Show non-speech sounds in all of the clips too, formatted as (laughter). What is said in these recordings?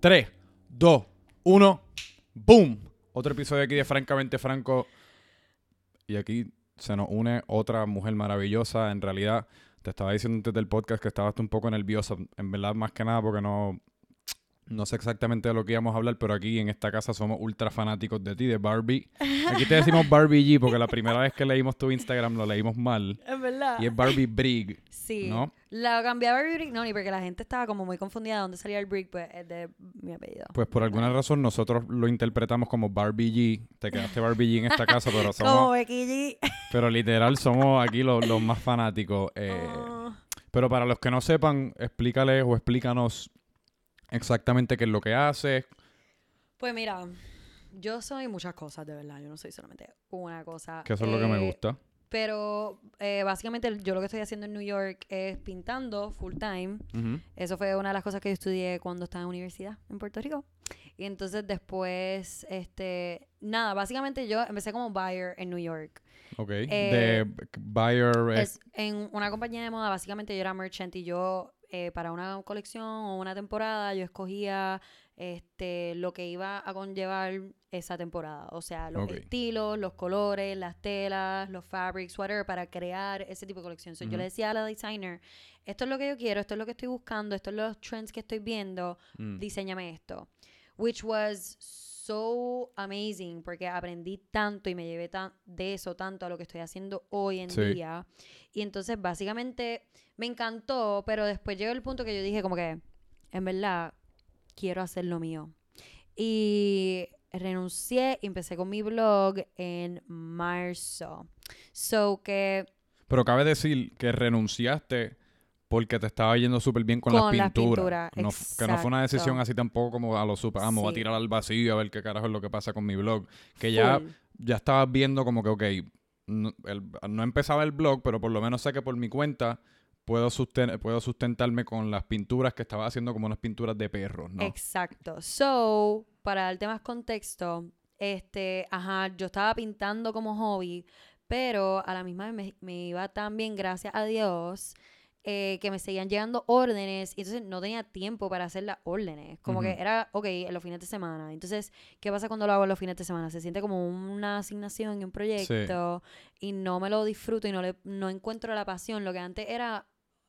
3, 2, 1, ¡boom! Otro episodio aquí de Francamente Franco. Y aquí se nos une otra mujer maravillosa. En realidad, te estaba diciendo antes del podcast que estabas un poco nerviosa. En verdad, más que nada, porque no, no sé exactamente de lo que íbamos a hablar, pero aquí en esta casa somos ultra fanáticos de ti, de Barbie. Aquí te decimos (laughs) Barbie G porque la primera vez que leímos tu Instagram lo leímos mal. Es verdad. Y es Barbie Brig. Sí. ¿no? La cambié a Barbie Brick, no, ni porque la gente estaba como muy confundida de dónde salía el Brick, pues es de mi apellido. Pues por alguna razón nosotros lo interpretamos como Barbie G. Te quedaste Barbie G en esta casa, pero (laughs) Como somos... Becky G. (laughs) Pero literal somos aquí los, los más fanáticos. eh, Oh. Pero para los que no sepan, explícales o explícanos exactamente qué es lo que haces. Pues mira, yo soy muchas cosas, de verdad. Yo no soy solamente una cosa. Que eso es lo que me Eh, gusta. Pero eh, básicamente yo lo que estoy haciendo en New York es pintando full time. Eso fue una de las cosas que yo estudié cuando estaba en universidad en Puerto Rico. Y entonces después, este, nada, básicamente yo empecé como buyer en New York. Ok. Eh, de buyer. Es en una compañía de moda, básicamente yo era merchant y yo eh, para una colección o una temporada yo escogía este lo que iba a conllevar esa temporada, o sea, los estilos, los colores, las telas, los fabrics, whatever, para crear ese tipo de colección. So, Yo Ujú. le decía a la designer, esto es lo que yo quiero, esto es lo que estoy buscando, estos son los trends que estoy viendo, mm, diseñame esto. Which was so amazing porque aprendí tanto y me llevé tan de eso tanto a lo que estoy haciendo hoy en Sí. día. Y entonces básicamente me encantó, pero después llegó el punto que yo dije como que, en verdad, quiero hacer lo mío. Y renuncié y empecé con mi blog en marzo. So que Pero cabe decir que renunciaste porque te estaba yendo súper bien con, Con las las pinturas. No- que no fue una decisión así tampoco como a lo super, vamos a tirar al vacío a ver qué carajo es lo que pasa con mi blog. Que ya, ya estabas viendo como que, ok, no, el- no empezaba el blog, pero por lo menos sé que por mi cuenta puedo, susten- puedo sustentarme con las pinturas que estaba haciendo como unas pinturas de perros, ¿no? Exacto. So, para darte más contexto, este, ajá, yo estaba pintando como hobby, pero a la misma vez me, me iba tan bien, gracias a Dios, eh, que me seguían llegando órdenes y entonces no tenía tiempo para hacer las órdenes. Como que era, ok, en los fines de semana. Entonces, ¿qué pasa cuando lo hago en los fines de semana? Se siente como una asignación y un proyecto y no me lo disfruto y no, le, no encuentro la pasión. Lo que antes era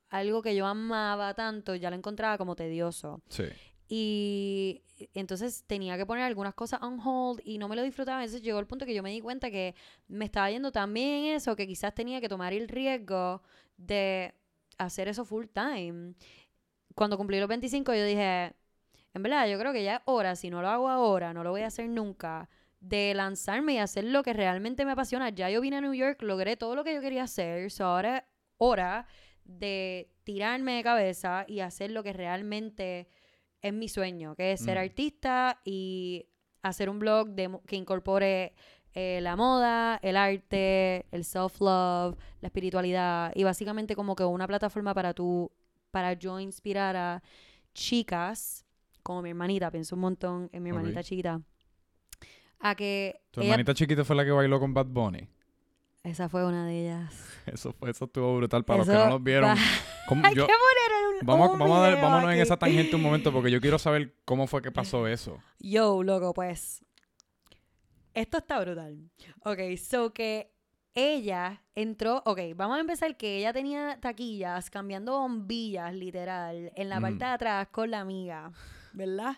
algo que yo amaba tanto, ya lo encontraba como tedioso. Sí. Y entonces tenía que poner algunas cosas on hold y no me lo disfrutaba. Entonces llegó el punto que yo me di cuenta que me estaba yendo tan bien en eso que quizás tenía que tomar el riesgo de hacer eso full time. Cuando cumplí los 25 yo dije, en verdad yo creo que ya es hora, si no lo hago ahora, no lo voy a hacer nunca, de lanzarme y hacer lo que realmente me apasiona. Ya yo vine a New York, logré todo lo que yo quería hacer, so ahora es hora de tirarme de cabeza y hacer lo que realmente es mi sueño, que es ser Mm. artista y hacer un blog de, que incorpore eh, la moda, el arte, el self-love, la espiritualidad y básicamente como que una plataforma para tú, para yo inspirar a chicas, como mi hermanita, pienso un montón en mi hermanita chiquita, a que Tu ella- hermanita chiquita fue la que bailó con Bad Bunny. esa fue una de ellas. (laughs) Eso fue, eso estuvo brutal. Para los que no los vieron. va- ¿cómo- (laughs) Hay yo- que poner un, vamos un vamos a dar- vámonos en esa tangente un momento porque yo quiero saber cómo fue que pasó eso. Yo, loco, pues. Esto está brutal. Ok, so que ella entró. Ok, vamos a empezar que ella tenía taquillas cambiando bombillas, literal, en la Ujú. parte de atrás con la amiga, ¿verdad?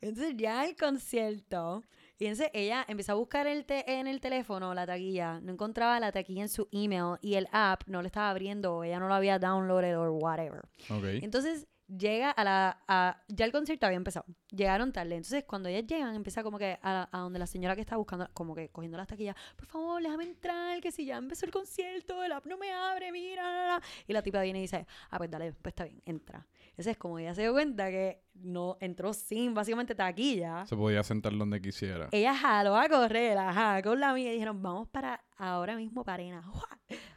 Entonces ya el concierto. Y entonces ella empezó a buscar el te- en el teléfono la taquilla. No encontraba la taquilla en su email y el app no le estaba abriendo. Ella no lo había downloaded o whatever. Ok. Entonces llega a la. a- ya el concierto había empezado. Llegaron tarde. Entonces cuando ellas llegan, empieza como que a, a donde la señora que está buscando, como que cogiendo las taquillas, por favor, déjame entrar, que si ya empezó el concierto, el app no me abre, mira. la, la". Y la tipa viene y dice, ah, pues dale, pues está bien, entra. Entonces como ella se dio cuenta que no entró sin básicamente taquilla. Se podía sentar donde quisiera. Ella jaló a correr, ajá, con la amiga y dijeron, vamos para ahora mismo para arena.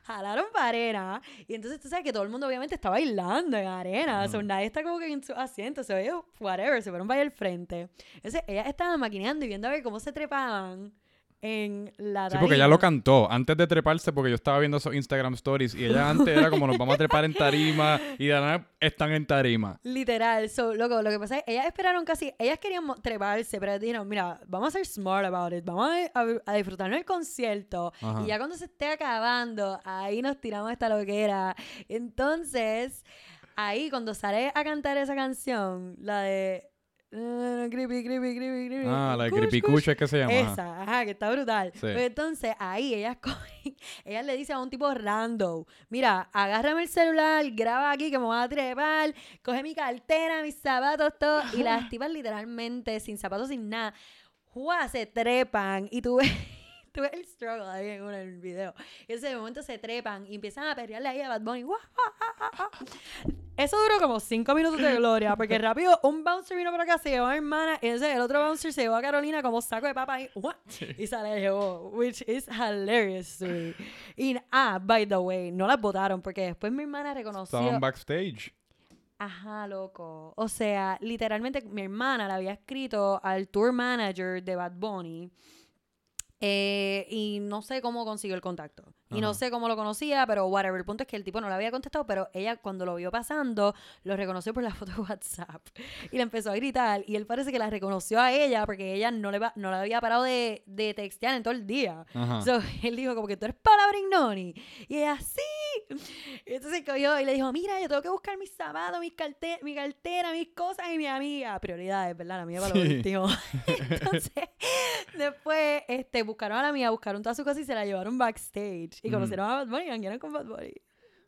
Jalaron para arena. Y entonces tú sabes que todo el mundo obviamente está bailando en arena. O sea, nadie está como que en su asiento. Se ellos, whatever, se fueron para al frente. Entonces ella estaba maquineando y viendo a ver cómo se trepaban en la Sí, porque ella tarima. lo cantó antes de treparse, porque yo estaba viendo esos Instagram stories y ella antes era como nos vamos a trepar en tarima y de nada están en tarima. Literal, so, loco, lo que pasa es ellas esperaron casi, ellas querían treparse, pero dijeron, mira, vamos a ser smart about it, vamos a, a, a disfrutarnos el concierto, Ajá. y ya cuando se esté acabando, ahí nos tiramos esta loquera. Entonces, ahí cuando sale a cantar esa canción, la de... eh, creepy, creepy, creepy, creepy. Ah, la de Kush, Creepy kush, Kush es que se llama. Esa, ajá, que está brutal. Sí. Pues entonces ahí ellas cogen, (laughs) ellas le dicen a un tipo random, mira, agárrame el celular, graba aquí que me voy a trepar, coge mi cartera, mis zapatos, todo. Y las tipas literalmente, sin zapatos, sin nada, ¡juá! se trepan y tú ves... (laughs) Tú ves el struggle ahí en, el video. Y ese momento se trepan y empiezan a perrearle ahí a Bad Bunny. Eso duró como cinco minutos de gloria, porque (laughs) rápido un bouncer vino por acá, se llevó a mi hermana, y entonces el otro bouncer se llevó a Carolina como saco de papa y, y se la llevó, which is hilarious to me. Y, ah, by the way, no las votaron, porque después mi hermana reconoció... Estaban backstage. Ajá, loco. O sea, literalmente mi hermana le había escrito al tour manager de Bad Bunny. Eh, y no sé cómo consiguió el contacto. Y no sé cómo lo conocía, pero whatever. El punto es que el tipo no le había contestado, pero ella cuando lo vio pasando, lo reconoció por la (laughs) foto de WhatsApp. Y le empezó a gritar. Y él parece que la reconoció a ella porque ella no le, va- no le había parado de, de textear en todo el día. So, (laughs) él dijo como que tú eres Paula Brignoni. Y ella, sí. Y entonces cogió y le dijo, mira, yo tengo que buscar mis zapatos, mis carte mi cartera, mis cosas y mi amiga. Prioridades, ¿verdad? La mía para lo Sí. último. (laughs) entonces, después, este, buscaron a la mía, buscaron todas sus cosas y se la llevaron backstage. Y Mm. conocieron a Bad Bunny y janguearon con Bad Bunny.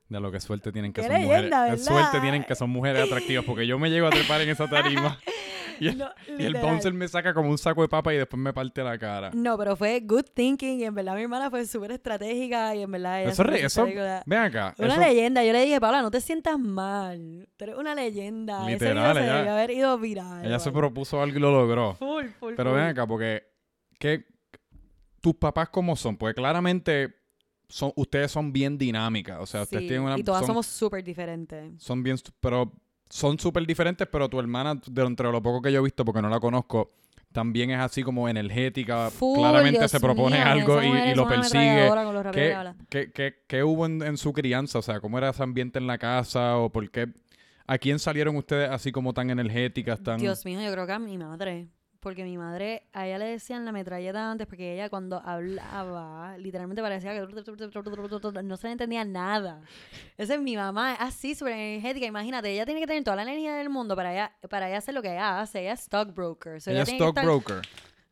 De lo que suerte tienen que Qué son mujeres. leyenda, Qué ¿verdad? suerte tienen que son mujeres atractivas, porque yo me llego a trepar en esa tarima (laughs) y el, No, y el bouncer me saca como un saco de papa y después me parte la cara. No, pero fue good thinking y en verdad mi hermana fue súper estratégica y en verdad ella Eso, re- eso, ven acá. Una eso- leyenda. Yo le dije, Paula, no te sientas mal. Tú eres una leyenda. Ese Literal, video se ella- debió haber ido viral. ella se propuso algo y lo logró. Full, full, Pero full. ven acá, porque ¿qué, tus papás cómo son? Porque claramente son, ustedes son bien dinámicas. O sea, ustedes Sí, tienen una... y todas son, somos súper diferentes. son bien... Pero son súper diferentes, pero tu hermana, de entre lo poco que yo he visto, porque no la conozco, también es así como energética. Full, claramente Dios se propone algo y, lo persigue. ¿Qué, qué, qué- qué hubo en, en su crianza? O sea, ¿cómo era ese ambiente en la casa? ¿O por qué? ¿A quién salieron ustedes así como tan energéticas, tan... Dios mío, yo creo que a mi madre. Porque mi madre, a ella le decían la metralleta antes, porque ella cuando hablaba, literalmente parecía que no se le entendía nada. Esa es mi mamá, así, súper energética. Imagínate, ella tiene que tener toda la energía del mundo para ella, para ella hacer lo que ella hace. Ella es stockbroker. So Ella es estar- stockbroker.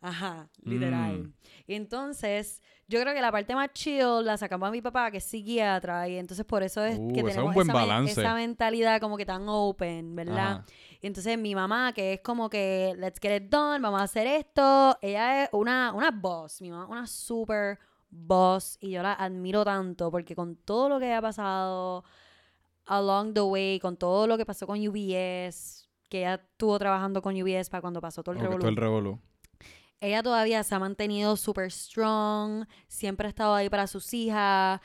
Ajá, literal. Mm. Y entonces, yo creo que la parte más chill la sacamos a mi papá, que es psiquiatra, y entonces por eso es Uh, que es tenemos un buen esa, mentalidad como que tan open, ¿verdad? Ajá. Y entonces mi mamá, que es como que, let's get it done, vamos a hacer esto, ella es una, una boss, mi mamá una super boss, y yo la admiro tanto, porque con todo lo que ha pasado along the way, con todo lo que pasó con UBS, que ella estuvo trabajando con UBS para cuando pasó todo el Ok, revolú todo el revolú. Ella todavía se ha mantenido súper strong, siempre ha estado ahí para sus hijas.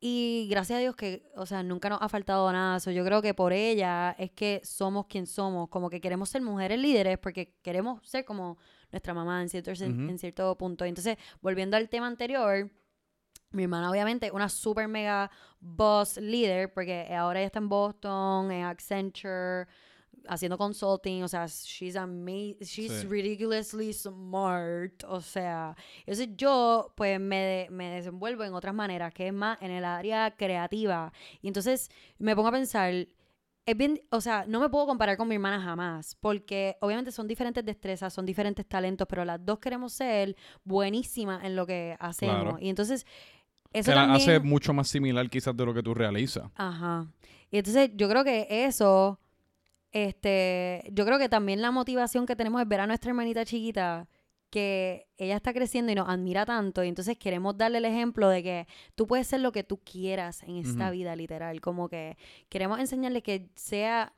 Y gracias a Dios que, o sea, nunca nos ha faltado nada. So, yo creo que por ella es que somos quien somos. Como que queremos ser mujeres líderes porque queremos ser como nuestra mamá en cierto, Ujú. en cierto punto. Entonces, volviendo al tema anterior, mi hermana obviamente una super mega boss líder porque ahora ella está en Boston, en Accenture, haciendo consulting, o sea, she's amazing, she's Sí. ridiculously smart, o sea, entonces yo pues me, me desenvuelvo en otras maneras, que es más en el área creativa, y entonces me pongo a pensar, es bien, o sea, no me puedo comparar con mi hermana jamás, porque obviamente son diferentes destrezas, son diferentes talentos, pero las dos queremos ser buenísimas en lo que hacemos, Claro. y entonces eso que la también... hace mucho más similar quizás de lo que tú realizas. Ajá. Y entonces yo creo que eso, este, yo creo que también la motivación que tenemos es ver a nuestra hermanita chiquita que ella está creciendo y nos admira tanto y entonces queremos darle el ejemplo de que tú puedes ser lo que tú quieras en esta vida literal, como que queremos enseñarle que sea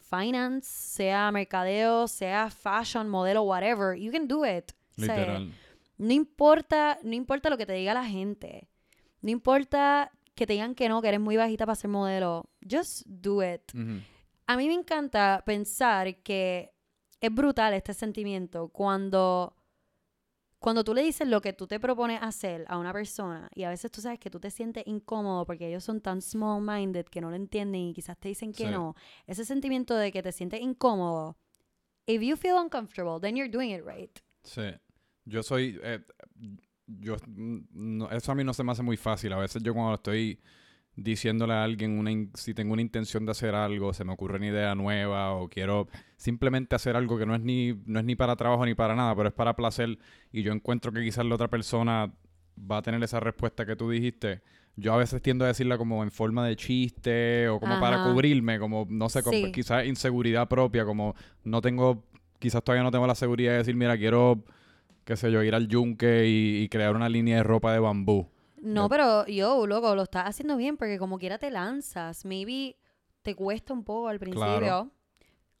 finance, sea mercadeo, sea fashion, modelo, whatever, you can do it. O sea, Literal. no importa, no importa lo que te diga la gente. No importa que te digan que no, que eres muy bajita para ser modelo. Just do it. A mí me encanta pensar que es brutal este sentimiento cuando cuando tú le dices lo que tú te propones hacer a una persona y a veces tú sabes que tú te sientes incómodo porque ellos son tan small-minded que no lo entienden y quizás te dicen que Sí. no, ese sentimiento de que te sientes incómodo, if you feel uncomfortable, then you're doing it right. Sí. Yo soy. eh, yo, mm, no- eso a mí no se me hace muy fácil. A veces yo cuando estoy diciéndole a alguien una si tengo una intención de hacer algo, se me ocurre una idea nueva o quiero simplemente hacer algo que no es ni no es ni para trabajo ni para nada, pero es para placer y yo encuentro que quizás la otra persona va a tener esa respuesta que tú dijiste. Yo a veces tiendo a decirla como en forma de chiste o como para cubrirme, como no sé, Sí. quizás inseguridad propia, como no tengo quizás todavía no tengo la seguridad de decir, mira, quiero qué sé yo, ir al yunque y, y crear una línea de ropa de bambú. No, pero yo, loco, lo estás haciendo bien porque como quiera te lanzas. Maybe te cuesta un poco al principio, Claro.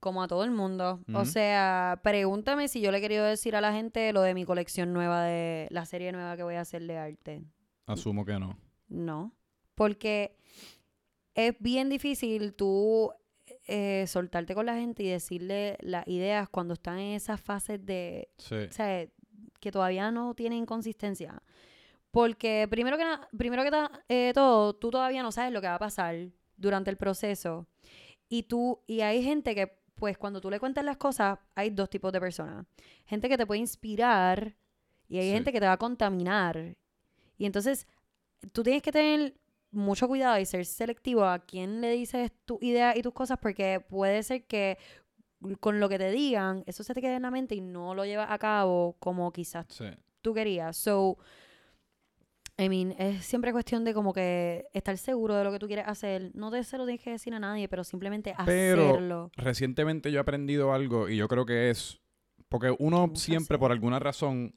como a todo el mundo. O sea, pregúntame si yo le he querido decir a la gente lo de mi colección nueva de la serie nueva que voy a hacer de arte. Asumo que no. No, porque es bien difícil tú eh, soltarte con la gente y decirle las ideas cuando están en esas fases de, Sí. o sea, que todavía no tienen consistencia. Porque primero que, na- primero que ta- eh, todo, tú todavía no sabes lo que va a pasar durante el proceso. Y tú, y hay gente que, pues, cuando tú le cuentas las cosas, hay dos tipos de personas. Gente que te puede inspirar y hay Sí. gente que te va a contaminar. Y entonces, tú tienes que tener mucho cuidado y ser selectivo a quién le dices tu idea y tus cosas, porque puede ser que con lo que te digan, eso se te quede en la mente y no lo llevas a cabo como quizás Sí. tú querías. So, I mean, es siempre cuestión de como que estar seguro de lo que tú quieres hacer. No te se lo tienes que decir a nadie, pero simplemente Pero- hacerlo. Recientemente yo he aprendido algo y yo creo que es porque uno siempre por alguna razón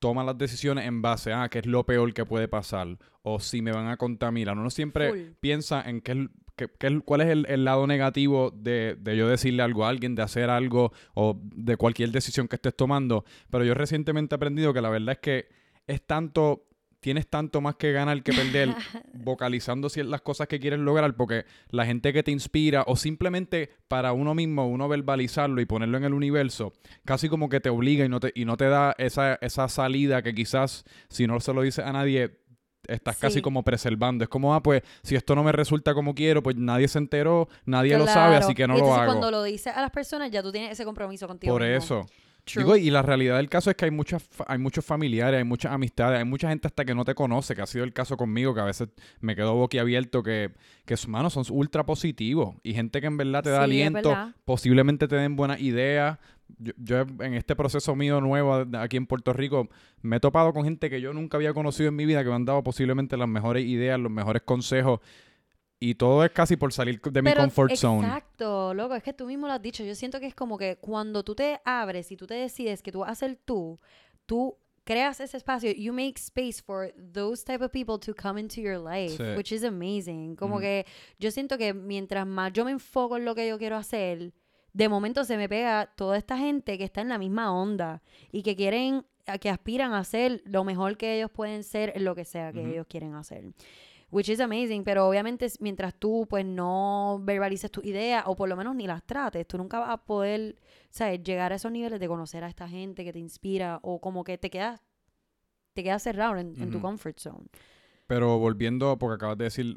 toma las decisiones en base a qué es lo peor que puede pasar o si me van a contaminar. Uno siempre Full. piensa en qué, es- qué- qué es- cuál es el, el lado negativo de, de yo decirle algo a alguien, de hacer algo o de cualquier decisión que estés tomando. Pero yo recientemente he aprendido que la verdad es que es tanto, tienes tanto más que ganar que perder (laughs) vocalizando cier- las cosas que quieres lograr porque la gente que te inspira o simplemente para uno mismo, uno verbalizarlo y ponerlo en el universo, casi como que te obliga y no te, y no te da esa, esa salida que quizás si no se lo dices a nadie estás casi como preservando. Es como, ah, pues si esto no me resulta como quiero, pues nadie se enteró, nadie lo sabe, así que no Y lo hago. cuando lo dices a las personas, ya tú tienes ese compromiso contigo Por mismo. eso. True. Digo, y la realidad del caso es que hay muchas hay muchos familiares, hay muchas amistades, hay mucha gente hasta que no te conoce, que ha sido el caso conmigo, que a veces me quedo boquiabierto, que, que sus manos son ultra positivos y gente que en verdad te da Sí, aliento, posiblemente te den buenas ideas. Yo, yo en este proceso mío nuevo aquí en Puerto Rico me he topado con gente que yo nunca había conocido en mi vida, que me han dado posiblemente las mejores ideas, los mejores consejos. Y todo es casi por salir de mi Pero, comfort zone. Exacto, loco, es que tú mismo lo has dicho. Yo siento que es como que cuando tú te abres y tú te decides que tú vas a ser tú, tú creas ese espacio, you make space for those type of people to come into your life, Sí. which is amazing. Como Ujú. que yo siento que mientras más yo me enfoco en lo que yo quiero hacer, de momento se me pega toda esta gente que está en la misma onda y que quieren, que aspiran a ser lo mejor que ellos pueden ser en lo que sea que Ujú. ellos quieren hacer. Which is amazing, pero obviamente mientras tú pues no verbalices tus ideas o por lo menos ni las trates, tú nunca vas a poder, ¿sabes? Llegar a esos niveles de conocer a esta gente que te inspira o como que te quedas, te quedas cerrado en, en tu comfort zone. Pero volviendo, porque acabas de decir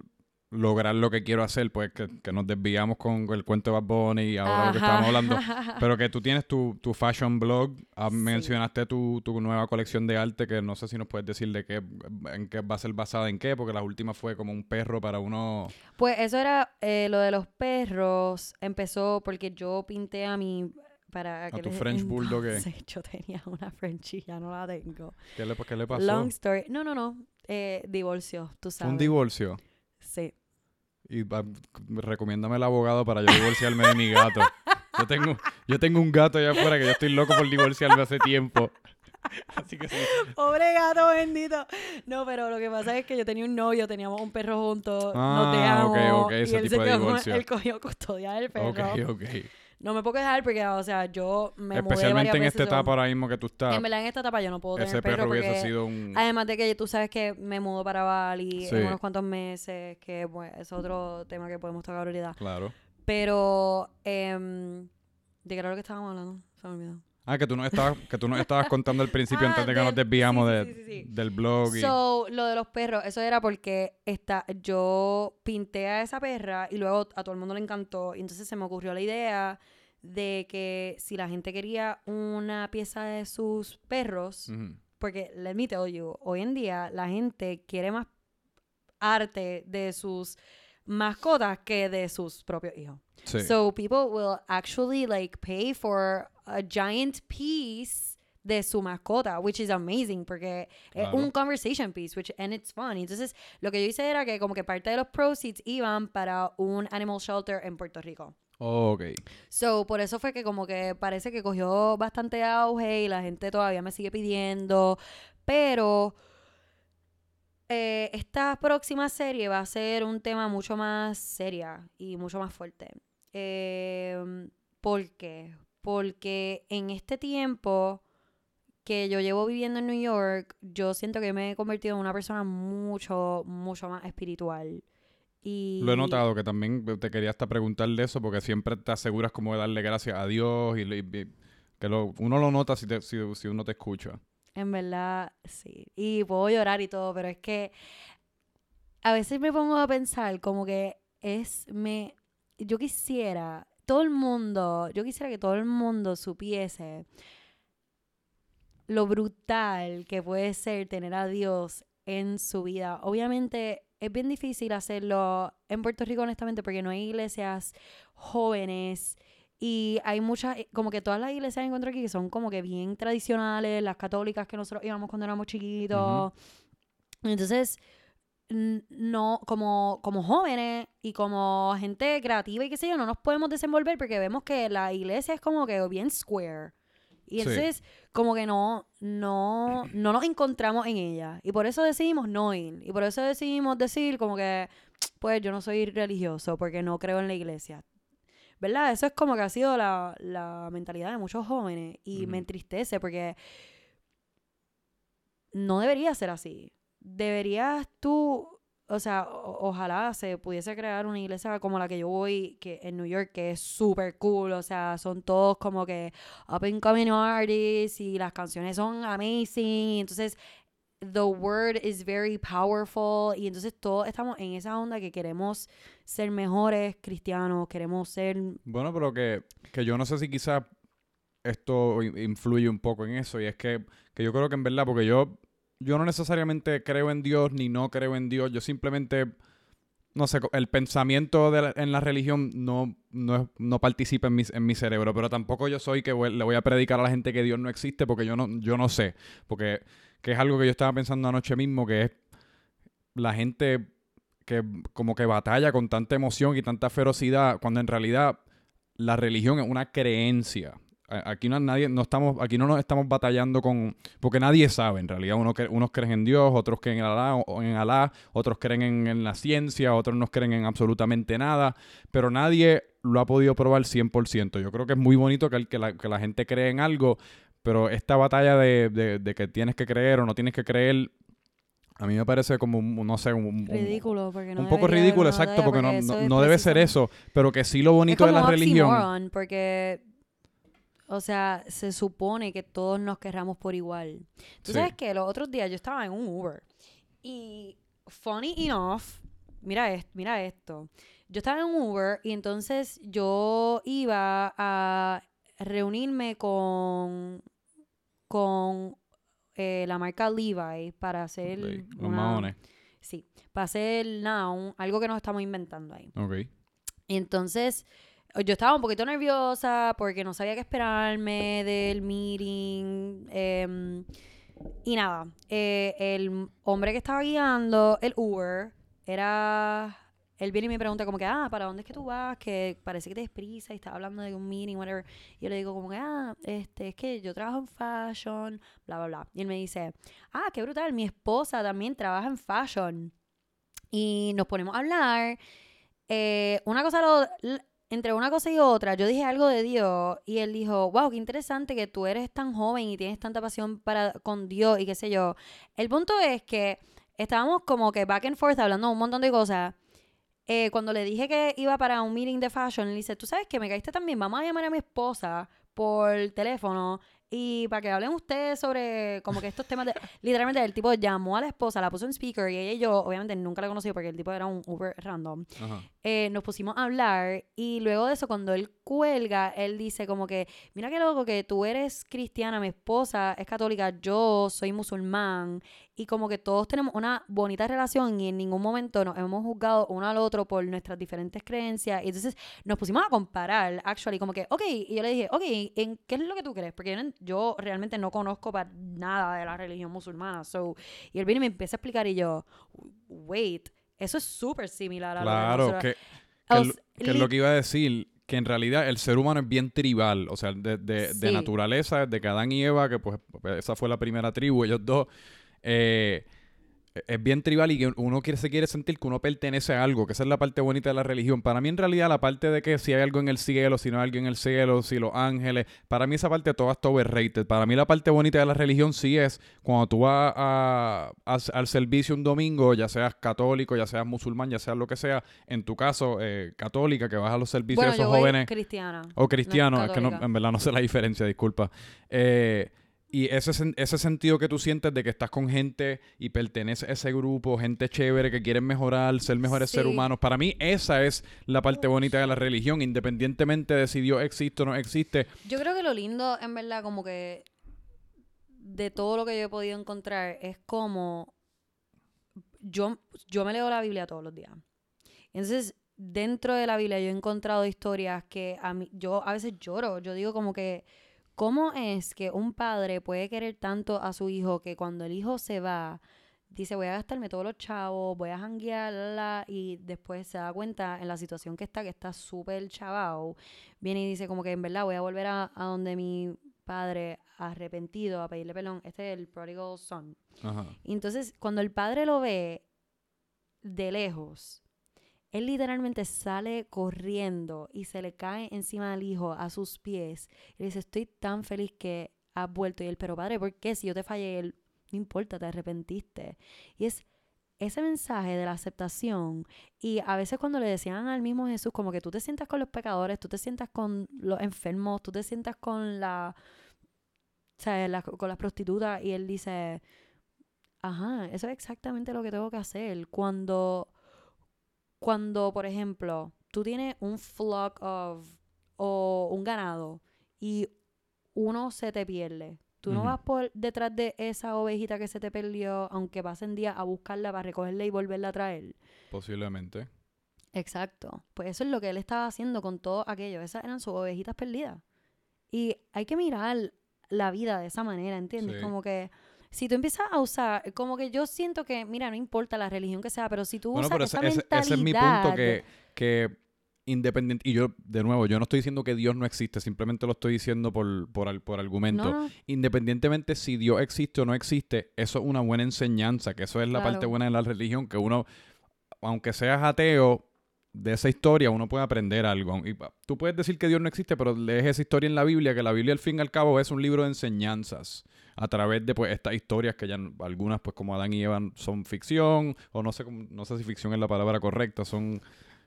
lograr lo que quiero hacer, pues que, que nos desviamos con el cuento de Bad Bunny y ahora lo que Ajá. estábamos hablando. (laughs) Pero que tú tienes tu, tu fashion blog, ah, Sí. mencionaste tu, tu nueva colección de arte, que no sé si nos puedes decir de qué, en qué va a ser basada en qué, porque la última fue como un perro para uno... Pues eso era eh, lo de los perros. Empezó porque yo pinté a mi. Para tu aquel French (laughs) Bulldog, ¿eh? Yo tenía una Frenchie, ya no la tengo. ¿Qué le, qué le pasó? Long story. No, no, no. Eh, divorcio, tú sabes. un divorcio. Y recomiéndame el abogado para yo divorciarme de mi gato. Yo tengo, yo tengo un gato allá afuera que yo estoy loco por divorciarme hace tiempo. Así que sí. Pobre gato bendito. No, pero lo que pasa es que yo tenía un novio, teníamos un perro juntos, Ah, dejamos. ok, ok, ese y él tipo se de divorcio. Él cogió custodia del perro. Ok, ok. No me puedo quejar porque, o sea, yo me mudé Especialmente varias en esta etapa ahora mismo que tú estás, En verdad, en esta etapa yo no puedo tener ese perro, perro hubiese porque... sido un... Además de que tú sabes que me mudo para Bali Sí. en unos cuantos meses, que es otro tema que podemos tocar ahorita. Claro. Pero, em, ¿de qué era lo que estábamos hablando? Se me olvidó. Ah, que tú nos estabas, que tú nos estabas (laughs) contando al principio Ah, antes de que nos desviamos sí, sí, sí, del blog. Y... So, lo de los perros, eso era porque esta, yo pinté a esa perra y luego a todo el mundo le encantó. Y entonces se me ocurrió la idea de que si la gente quería una pieza de sus perros, porque let me tell you, hoy en día la gente quiere más arte de sus mascotas que de sus propios hijos. Sí. So people will actually like pay for a giant piece de su mascota, which is amazing porque es Claro. un conversation piece, which and it's fun. Entonces, lo que yo hice era que como que parte de los proceeds iban para un animal shelter en Puerto Rico. Oh, ok. So, por eso fue que como que parece que cogió bastante auge y la gente todavía me sigue pidiendo, pero eh, esta próxima serie va a ser un tema mucho más seria y mucho más fuerte. Eh, ¿Por qué? Porque en este tiempo que yo llevo viviendo en New York, yo siento que me he convertido en una persona mucho, mucho más espiritual. Y Lo he notado que también te quería hasta preguntar de eso porque siempre te aseguras como de darle gracias a Dios y, y- que uno lo nota si, te- si uno te escucha. En verdad, sí. Y puedo llorar y todo, pero es que a veces me pongo a pensar como que es, me, yo quisiera, todo el mundo, yo quisiera que todo el mundo supiese lo brutal que puede ser tener a Dios en su vida. Obviamente es bien difícil hacerlo en Puerto Rico, honestamente, porque no hay iglesias jóvenes y hay muchas, eh, como que todas las iglesias que encuentro aquí que son como que bien tradicionales, las católicas que nosotros íbamos cuando éramos chiquitos. Entonces, no, como, como jóvenes y como gente creativa y qué sé yo, no nos podemos desenvolver porque vemos que la iglesia es como que bien square. Y Sí. entonces, como que no, no, (clears throat) no nos encontramos en ella. Y por eso decidimos no ir. Y por eso decidimos decir como que, pues yo no soy religioso porque no creo en la iglesia. ¿Verdad? Eso es como que ha sido la, la mentalidad de muchos jóvenes. Y me entristece porque no debería ser así. Deberías tú, o sea, o- ojalá se pudiese crear una iglesia como la que yo voy que en New York, que es súper cool, o sea, son todos como que up and coming artists y las canciones son amazing, y entonces the word is very powerful y entonces todos estamos en esa onda que queremos ser mejores cristianos, queremos ser Bueno, pero que, que yo no sé si quizás esto influye un poco en eso. Y es que, que yo creo que en verdad, porque yo, yo no necesariamente creo en Dios ni no creo en Dios. Yo simplemente, no sé, el pensamiento de la- en la religión no, no, no participa en mi, en mi cerebro. Pero tampoco yo soy que le voy a predicar a la gente que Dios no existe porque yo no, yo no sé. Porque que es algo que yo estaba pensando anoche mismo, que es la gente que como que batalla con tanta emoción y tanta ferocidad, cuando en realidad la religión es una creencia. Aquí no, nadie, no estamos, aquí no nos estamos batallando con, porque nadie sabe en realidad. Uno cre- unos creen en Dios, otros creen en Alá, en otros creen en, la ciencia, otros no creen en absolutamente nada, pero nadie lo ha podido probar 100%. Yo creo que es muy bonito que, que, la, que la gente cree en algo, pero esta batalla de, de- de que tienes que creer o no tienes que creer, a mí me parece como, un- no sé, un, un- ridículo porque no un poco ridículo, exacto, batalla, porque no, no, debe ser eso, pero que sí lo bonito es de la religión. porque, o sea, se supone que todos nos querramos por igual. Tú Sí. sabes que los otros días yo estaba en un Uber y, funny enough, mira, es- mira esto. Yo estaba en un Uber y entonces yo iba a reunirme con, con eh, la marca Levi para hacer Los una- maones. Sí, para hacer un- algo que nos estamos inventando ahí. Ok. Y entonces yo estaba un poquito nerviosa porque no sabía qué esperarme del meeting. em, y nada, eh, el hombre que estaba guiando el Uber era... Él viene y me pregunta como que, ah, ¿para dónde es que tú vas? Que parece que te desprisa y estás hablando de un meeting, whatever. Y yo le digo como que, ah, este, es que yo trabajo en fashion, bla, bla, bla. Y él me dice, ah, qué brutal, mi esposa también trabaja en fashion. Y nos ponemos a hablar. Eh, una cosa, lo- entre una cosa y otra, yo dije algo de Dios y él dijo, wow, qué interesante que tú eres tan joven y tienes tanta pasión para, con Dios y qué sé yo. El punto es que estábamos como que back and forth hablando un montón de cosas. Eh, cuando le dije que iba para un meeting de fashion, él dice, tú sabes que me caíste también, vamos a llamar a mi esposa por teléfono y para que hablen ustedes sobre como que estos temas de... (laughs) Literalmente el tipo llamó a la esposa, la puso en speaker y ella y yo, obviamente nunca la conocí porque el tipo era un Uber random. Eh, nos pusimos a hablar y luego de eso cuando él cuelga, él dice como que, mira qué loco que tú eres cristiana, mi esposa es católica, yo soy musulmán y como que todos tenemos una bonita relación y en ningún momento nos hemos juzgado uno al otro por nuestras diferentes creencias y entonces nos pusimos a comparar, actually, como que, ok, y yo le dije, ok, ¿en qué es lo que tú crees? Porque yo, realmente no conozco para nada de la religión musulmana, so, y él viene y me empieza a explicar y yo, wait, eso es súper similar a lo de Claro, nosotros". que, que, es lo- que es lo que iba a decir, que en realidad el ser humano es bien tribal, o sea, de, de- de Sí. naturaleza, desde que Adán y Eva, que pues esa fue la primera tribu, ellos dos, eh, es bien tribal y que uno quiere, se quiere sentir que uno pertenece a algo, que esa es la parte bonita de la religión. Para mí en realidad la parte de que si hay algo en el cielo, si no hay algo en el cielo, si los ángeles, para mí esa parte toda está overrated. Para mí la parte bonita de la religión sí es cuando tú vas a- a- al servicio un domingo, ya seas católico, ya seas musulmán, ya seas lo que sea, en tu caso eh, católica, que vas a los servicios bueno, de yo esos voy jóvenes cristiana. o cristianos, no es que no, en verdad no sé la diferencia, disculpa. Eh, y ese, ese sentido que tú sientes de que estás con gente y perteneces a ese grupo, gente chévere que quieren mejorar, ser mejores Sí. seres humanos, para mí esa es la parte bonita de la religión, independientemente de si Dios existe o no existe. Yo creo que lo lindo, en verdad, como que de todo lo que yo he podido encontrar es como yo, yo me leo la Biblia todos los días. Entonces, dentro de la Biblia yo he encontrado historias que a mí, yo a veces lloro. Yo digo como que, ¿cómo es que un padre puede querer tanto a su hijo que cuando el hijo se va, dice, voy a gastarme todos los chavos, voy a janguear, la, la", y después se da cuenta en la situación que está, que está súper chavao, viene y dice como que en verdad voy a volver a, a donde mi padre arrepentido a pedirle perdón. Este es el prodigal son. Ajá. Entonces, cuando el padre lo ve de lejos, él literalmente sale corriendo y se le cae encima del hijo a sus pies. Y dice, estoy tan feliz que has vuelto. Y él, pero padre, ¿por qué? Si yo te fallé, él, no importa, te arrepentiste. Y es ese mensaje de la aceptación. Y a veces cuando le decían al mismo Jesús, como que tú te sientas con los pecadores, tú te sientas con los enfermos, tú te sientas con la... o sea, la- con las prostitutas. Y él dice, Ajá, eso es exactamente lo que tengo que hacer. Cuando, cuando, por ejemplo, tú tienes un flock of, o un ganado y uno se te pierde. Tú no vas por detrás de esa ovejita que se te perdió, aunque pasen días a buscarla para recogerla y volverla a traer. Posiblemente. Exacto. Pues eso es lo que él estaba haciendo con todo aquello. Esas eran sus ovejitas perdidas. Y hay que mirar la vida de esa manera, ¿entiendes? Sí. Como que si tú empiezas a usar, como que yo siento que, mira, no importa la religión que sea, pero si tú Bueno, usas pero esa ese- mentalidad... ese es mi punto que, que independiente, y yo, de nuevo, yo no estoy diciendo que Dios no existe, simplemente lo estoy diciendo por, por, por argumento. No, independientemente si Dios existe o no existe, eso es una buena enseñanza, que eso es la parte buena de la religión, que uno, aunque seas ateo, de esa historia uno puede aprender algo. Y tú puedes decir que Dios no existe, pero lees esa historia en la Biblia, que la Biblia al fin y al cabo es un libro de enseñanzas a través de pues estas historias que ya algunas pues como Adán y Eva son ficción o no sé no sé si ficción es la palabra correcta, son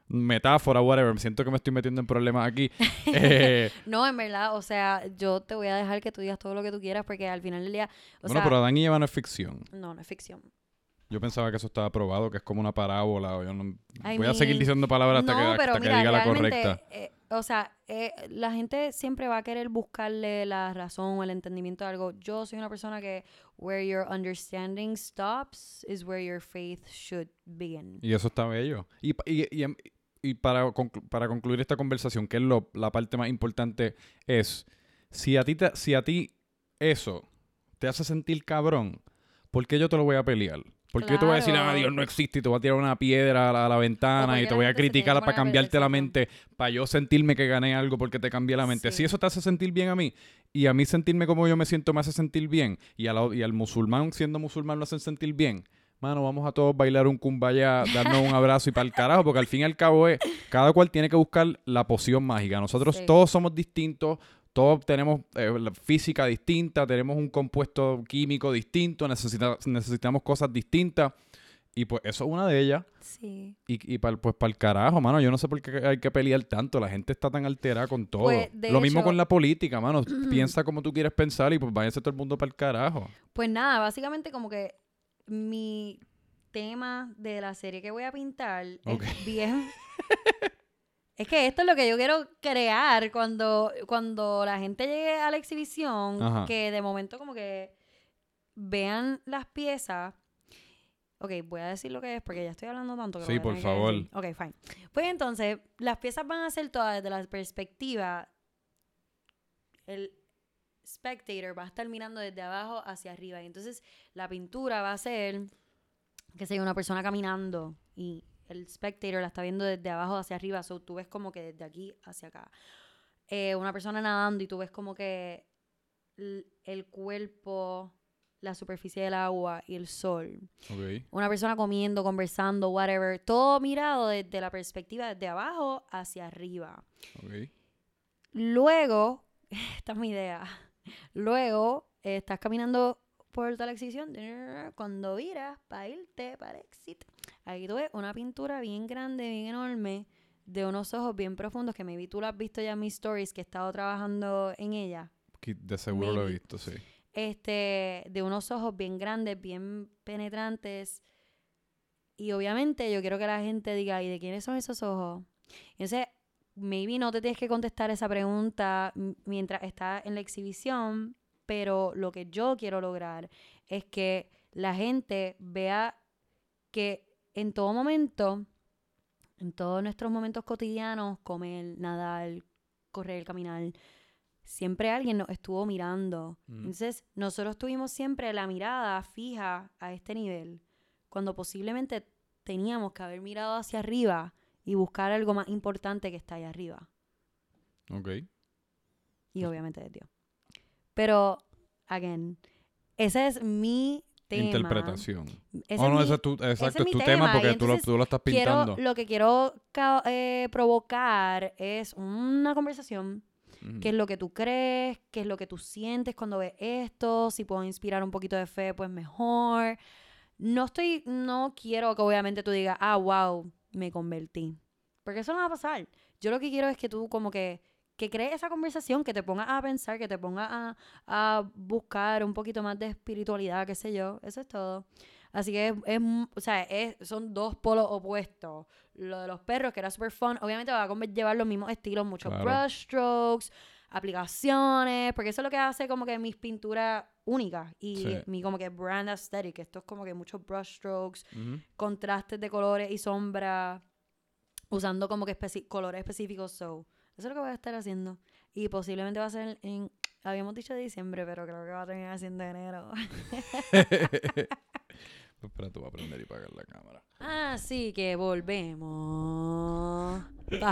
metáfora, whatever. Siento que me estoy metiendo en problemas aquí. (laughs) Eh, no, en verdad, o sea, yo te voy a dejar que tú digas todo lo que tú quieras porque al final del día, o bueno, sea, pero Adán y Eva no es ficción. no, no es ficción. Yo pensaba que eso estaba probado, que es como una parábola. o yo no- I voy a seguir diciendo palabras hasta, no, que, hasta pero que mira, diga la correcta. eh, o sea, eh, la gente siempre va a querer buscarle la razón o el entendimiento de algo. Yo soy una persona que where your understanding stops is where your faith should begin. Y eso está bello. Y, y, y, y para, conclu- para concluir esta conversación, que es lo, la parte más importante, es si a ti te- si a ti eso te hace sentir cabrón, ¿por qué yo te lo voy a pelear? ¿Por qué te voy a decir, ah, Claro. Dios no existe y te voy a tirar una piedra a la, a la ¿O ventana y te voy a criticar para cambiarte la mente, para yo sentirme que gané algo porque te cambié la mente? Sí. Si eso te hace sentir bien a mí y a mí sentirme como yo me siento me hace sentir bien y, a la- y al musulmán siendo musulmán lo hacen sentir bien, mano, vamos a todos bailar un kumbaya, darnos un abrazo y para el carajo, porque al fin y al cabo es, cada cual tiene que buscar la poción mágica. Nosotros Sí. todos somos distintos, todos tenemos eh, física distinta, tenemos un compuesto químico distinto, necesita- necesitamos cosas distintas. Y pues eso es una de ellas. Sí. Y, y pues para el carajo, mano. Yo no sé por qué hay que pelear tanto. La gente está tan alterada con todo. Pues, Lo mismo con la política, mano. (clears throat) Piensa como tú quieres pensar y pues váyase todo el mundo para el carajo. Pues nada, básicamente como que mi tema de la serie que voy a pintar Ok. es bien... (laughs) es que esto es lo que yo quiero crear cuando, cuando la gente llegue a la exhibición, Ajá. que de momento como que vean las piezas. Ok, voy a decir lo que es porque ya estoy hablando tanto que Sí, por favor. Ok, fine. Pues entonces, las piezas van a ser todas desde la perspectiva... El spectator va a estar mirando desde abajo hacia arriba. Y entonces la pintura va a ser que sea una persona caminando y el spectator la está viendo desde abajo hacia arriba. So tú ves como que desde aquí hacia acá. Eh, una persona nadando y tú ves como que el cuerpo, la superficie del agua y el sol. Una persona comiendo, conversando, whatever. Todo mirado desde la perspectiva desde abajo hacia arriba. Luego, (laughs) esta es mi idea. Luego, eh, estás caminando por toda la exhibición. Cuando viras para irte para el exit, ahí tú ves una pintura bien grande, bien enorme, de unos ojos bien profundos, que maybe tú lo has visto ya en mis stories, que he estado trabajando en ella. De seguro lo he visto, sí. Este, de unos ojos bien grandes, bien penetrantes. Y obviamente yo quiero que la gente diga, ¿y de quiénes son esos ojos? Entonces, maybe no te tienes que contestar esa pregunta mientras estás en la exhibición, pero lo que yo quiero lograr es que la gente vea que en todo momento, en todos nuestros momentos cotidianos, comer, nadar, correr, caminar, siempre alguien nos estuvo mirando. Mm. Entonces, nosotros tuvimos siempre la mirada fija a este nivel, cuando posiblemente teníamos que haber mirado hacia arriba y buscar algo más importante que está ahí arriba. Ok. Y obviamente es Dios. Pero, again, ese es mi tema. Interpretación. Ese oh, es no, mi- ese es tu, exacto, es tu tema, porque tú lo, entonces tú lo estás quiero, pintando. lo que quiero eh, provocar es una conversación qué es lo que tú crees, qué es lo que tú sientes cuando ves esto, si puedo inspirar un poquito de fe, pues mejor. No estoy, no quiero que obviamente tú digas, ah, wow, me convertí. Porque eso no va a pasar. Yo lo que quiero es que tú como que, que crees esa conversación, que te pongas a pensar, que te pongas a, a buscar un poquito más de espiritualidad, qué sé yo. Eso es todo. Así que es, es o sea, es- son dos polos opuestos. Lo de los perros, que era super fun, obviamente va a llevar los mismos estilos, muchos Claro. brush strokes, aplicaciones, porque eso es lo que hace como que mis pinturas únicas y Sí. mi como que brand aesthetic. Esto es como que muchos brush strokes, Ujú. contrastes de colores y sombra, usando como que especi- colores específicos. So, eso es lo que voy a estar haciendo. Y posiblemente va a ser en, habíamos dicho diciembre, pero creo que va a terminar siendo enero. Espera, tú vas a aprender y pagar la cámara. Así que volvemos.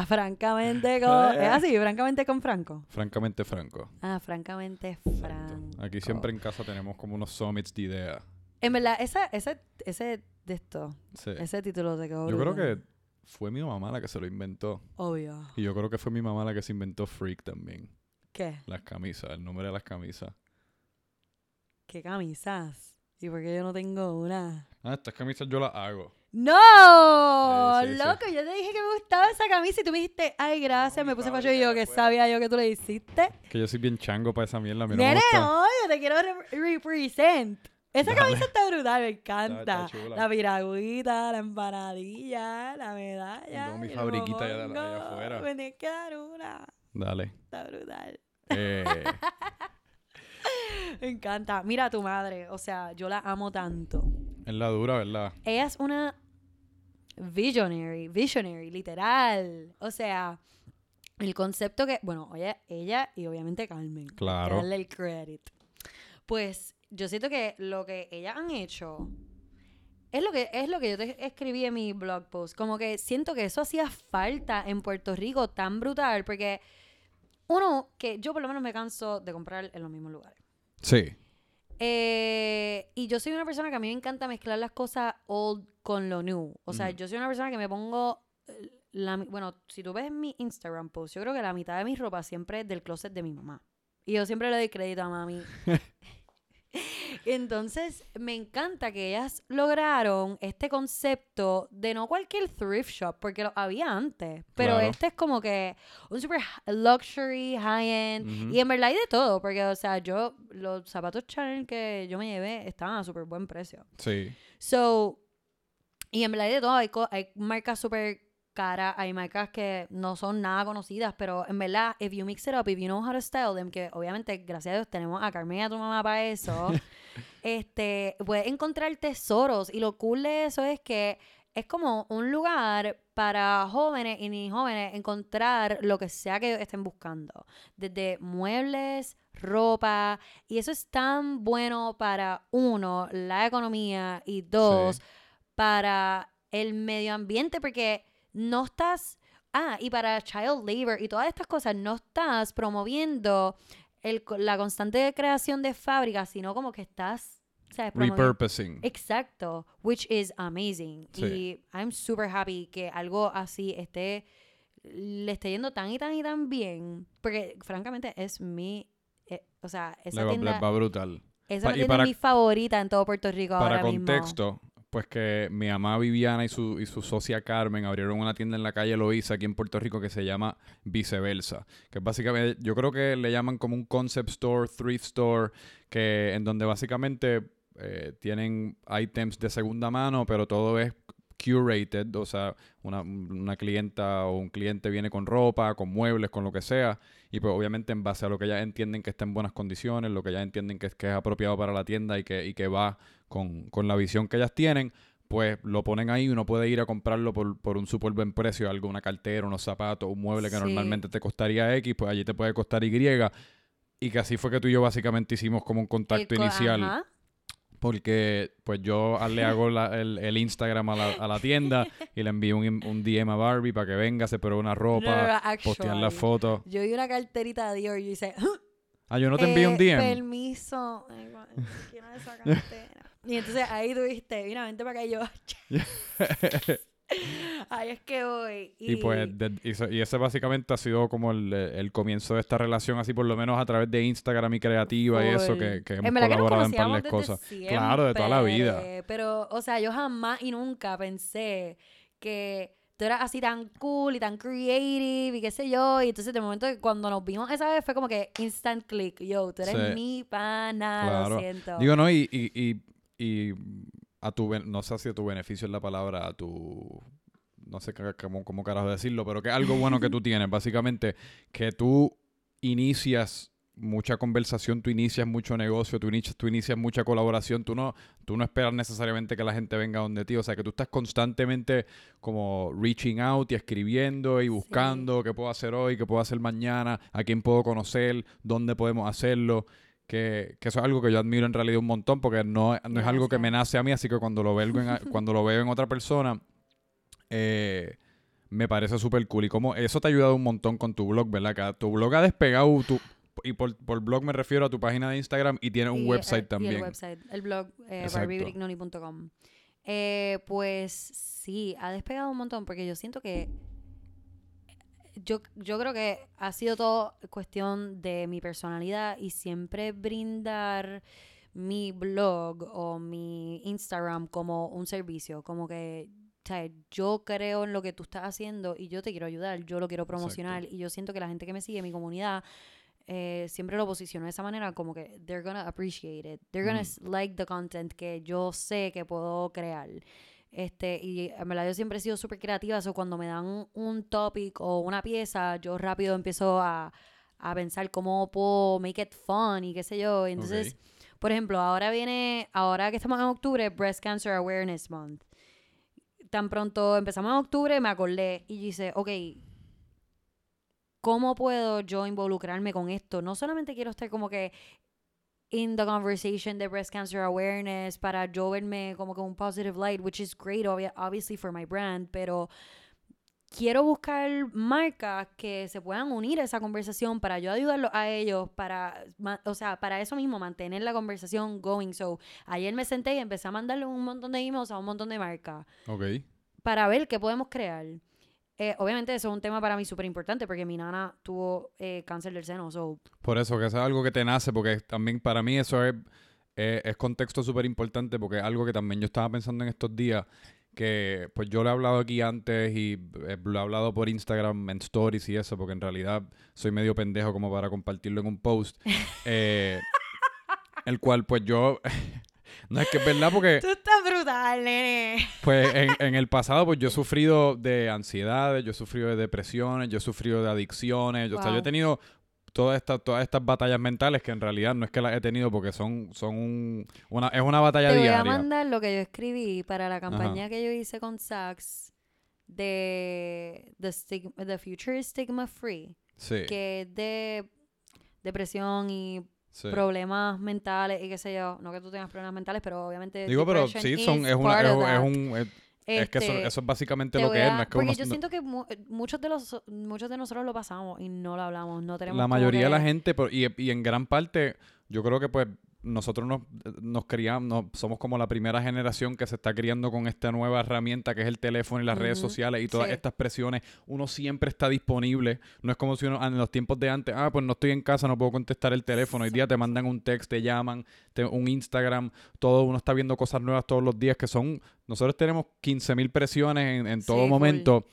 francamente con... (laughs) ¿Es así? Francamente con Franco. Francamente franco. Ah, francamente. Franco. Aquí siempre en casa tenemos como unos summits de ideas. En verdad, esa, ese, ese de esto, Sí. ese título te quedó Yo creo que fue mi mamá la que se lo inventó. Obvio. Y yo creo que fue mi mamá la que se inventó Freak también. ¿Qué? Las camisas, el nombre de las camisas. ¿Qué camisas? ¿Y por qué yo no tengo una? Ah, estas camisas yo las hago. ¡No! Sí, sí, sí. Loco, yo te dije que me gustaba esa camisa y tú me dijiste, ay, gracias, No, me puse fábrica facho y yo que afuera. sabía yo que tú le hiciste. Que yo soy bien chango para esa mierda. A mí no me Nene, gusta. no, yo te quiero re- represent. Esa Dale. camisa está brutal, me encanta. está chula. la piragüita, la empanadilla, la medalla. tengo mi el fabriquita allá- mofongo. allá afuera. Me tienes que dar una. Dale. Está brutal. Eh, (laughs) Me encanta. Mira a tu madre, o sea, yo la amo tanto. es la dura, ¿verdad? Ella es una visionary, visionary, literal. O sea, el concepto que, bueno, oye, ella y obviamente Carmen. hay que Claro. darle el credit. Pues yo siento que lo que ellas han hecho es lo que es lo que yo te escribí en mi blog post, como que siento que eso hacía falta en Puerto Rico tan brutal porque uno que yo por lo menos me canso de comprar en los mismos lugares. Sí. Eh, y yo soy una persona que a mí me encanta mezclar las cosas old con lo new. O sea, yo soy una persona que me pongo. eh, La, bueno, si tú ves mi Instagram post, yo creo que la mitad de mi ropa siempre es del closet de mi mamá. Y yo siempre le doy crédito a mami. (laughs) Entonces, me encanta que ellas lograron este concepto de no cualquier thrift shop, porque lo había antes, pero Claro. este es como que un super luxury, high-end, y en verdad hay de todo, porque, o sea, yo, los zapatos Chanel que yo me llevé estaban a súper buen precio. Sí. So, y en verdad hay de todo, hay, hay marcas súper caras, hay marcas que no son nada conocidas, pero en verdad, if you mix it up, if you know how to style them, que obviamente, gracias a Dios, tenemos a Carmen y a tu mamá para eso, (laughs) este, puedes encontrar tesoros, y lo cool de eso es que es como un lugar para jóvenes y ni jóvenes encontrar lo que sea que estén buscando. Desde muebles, ropa. Y eso es tan bueno para uno, la economía, y dos, Sí. para el medio ambiente, porque no estás. Ah, y para child labor y todas estas cosas, no estás promoviendo el, la constante creación de fábricas, sino como que estás. Repurposing. Exacto, which is amazing. Sí. Y I'm super happy que algo así esté le esté yendo tan y tan y tan bien, porque francamente es mi eh, o sea, esa Le va, tienda, va brutal. esa Pa- y tienda para- es mi favorita en todo Puerto Rico Para ahora mismo. Pues que mi mamá Viviana y su, y su socia Carmen abrieron una tienda en la calle Loíza aquí en Puerto Rico que se llama Viceversa, que básicamente, yo creo que le llaman como un concept store, thrift store, que en donde básicamente eh, tienen items de segunda mano, pero todo es curated, o sea, una, una clienta o un cliente viene con ropa, con muebles, con lo que sea, y pues obviamente en base a lo que ellas entienden que está en buenas condiciones, lo que ellas entienden que es, que es apropiado para la tienda y que, y que va con, con la visión que ellas tienen, pues lo ponen ahí y uno puede ir a comprarlo por, por un súper buen precio, algo, una cartera, unos zapatos, un mueble que Sí. normalmente te costaría X, pues allí te puede costar Y. Y que así fue que tú y yo básicamente hicimos como un El contacto co- inicial. ajá. Porque pues yo a- le hago la- el, el Instagram a la, a la tienda y le envío un, un DM a Barbie para que venga, se pruebe una No, no, no, ropa, postear las fotos. Yo vi una carterita de Dior y dice, (gasps) Ah, yo no te envío un Eh, DM. Permiso. Ay, gua- Quiero esa (laughs) cartera. y entonces ahí tuviste, mira, vente para acá y yo. (laughs) (laughs) (laughs) Ahí es que voy. Y pues, de- y, y ese básicamente ha sido como el, el comienzo de esta relación, así por lo menos a través de Instagram y creativa y eso, que, que hemos En que colaborado en par de cosas. Claro, de toda la vida. Pero, o sea, yo jamás y nunca pensé que tú eras así tan cool y tan creative y qué sé yo. Y entonces, de momento, que cuando nos vimos esa vez, fue como que instant click. Yo, tú eres Sí. mi pana, Claro. lo siento. Digo, no, y, y, y a tu, no sé si a tu beneficio es la palabra, a tu, no sé cómo, cómo carajo decirlo, pero que es algo bueno que tú (laughs) tienes, básicamente, que tú inicias mucha conversación, tú inicias mucho negocio, tú inicias, tú inicias mucha colaboración, tú no, tú no esperas necesariamente que la gente venga donde ti, o sea, que tú estás constantemente como reaching out y escribiendo y buscando qué puedo hacer hoy, qué puedo hacer mañana, a quién puedo conocer, dónde podemos hacerlo que, que eso es algo que yo admiro en realidad un montón porque no, no es algo que me nace a mí, así que cuando lo veo en, (laughs) cuando lo veo en otra persona, eh, me parece súper cool. Y como eso te ha ayudado un montón con tu blog, ¿verdad? Que tu blog ha despegado, tu, y por, por blog me refiero a tu página de Instagram y tiene un Y, website eh, también. Y el website, el blog eh. Eh, pues sí, ha despegado un montón porque yo siento que yo, yo creo que ha sido todo cuestión de mi personalidad y siempre brindar mi blog o mi Instagram como un servicio, como que o sea, yo creo en lo que tú estás haciendo y yo te quiero ayudar, yo lo quiero promocionar y yo siento que la gente que me sigue, mi comunidad, eh, siempre lo posiciono de esa manera como que they're gonna appreciate it, they're gonna Mm. like the content que yo sé que puedo crear. Este, y en verdad yo siempre he sido súper creativa, o cuando me dan un, topic o una pieza, yo rápido empiezo a, a pensar cómo puedo make it fun y qué sé yo. Y entonces, por ejemplo, ahora viene, ahora que estamos en octubre, Breast Cancer Awareness Month. Tan pronto empezamos en octubre, me acordé y dice, ok, ¿cómo puedo yo involucrarme con esto? No solamente quiero estar como que in the conversation de breast cancer awareness para yo verme como que un positive light, which is great, obvi- obviously for my brand, pero quiero buscar marcas que se puedan unir a esa conversación para yo ayudarlos a ellos, para, o sea, para eso mismo, mantener la conversación going. So, ayer me senté y empecé a mandarle un montón de emails a un montón de marcas Ok. para ver qué podemos crear. Eh, obviamente eso es un tema para mí súper importante porque mi nana tuvo eh, cáncer del seno, so Por eso, que eso es algo que te nace, porque también para mí eso es, eh, es contexto súper importante porque es algo que también yo estaba pensando en estos días, que pues yo lo he hablado aquí antes y eh, lo he hablado por Instagram en stories y eso, porque en realidad soy medio pendejo como para compartirlo en un post. eh, (laughs) el cual pues yo... no es que es verdad porque... Tú estás brutal, nene. Pues en, (laughs) en el pasado, pues yo he sufrido de ansiedades, yo he sufrido de depresiones, yo he sufrido de adicciones, yo, o sea, yo he tenido todas estas todas estas batallas mentales que en realidad no es que las he tenido porque son son un- una es una batalla Te voy a mandar lo que yo escribí para la campaña que yo hice con Saks de The, The Future Stigma Free, Sí. que es de depresión y sí. problemas mentales y qué sé yo. No que tú tengas problemas mentales, pero obviamente. Digo, pero sí, son, es, una, es, un es, es que eso, Este, eso es básicamente te lo que es, no es que porque uno yo siento que mu- muchos de los muchos de nosotros lo pasamos y no lo hablamos, no tenemos la mayoría de la gente pero- y, y en gran parte yo creo que pues nosotros nos, nos criamos, nos- somos como la primera generación que se está criando con esta nueva herramienta que es el teléfono y las redes sociales y todas sí. estas presiones. Uno siempre está disponible. No es como si uno en los tiempos de antes, ah, pues no estoy en casa, no puedo contestar el teléfono. Hoy día te mandan un text, te llaman, te- un Instagram, todo uno está viendo cosas nuevas todos los días que son, nosotros tenemos 15 mil presiones en, todo momento.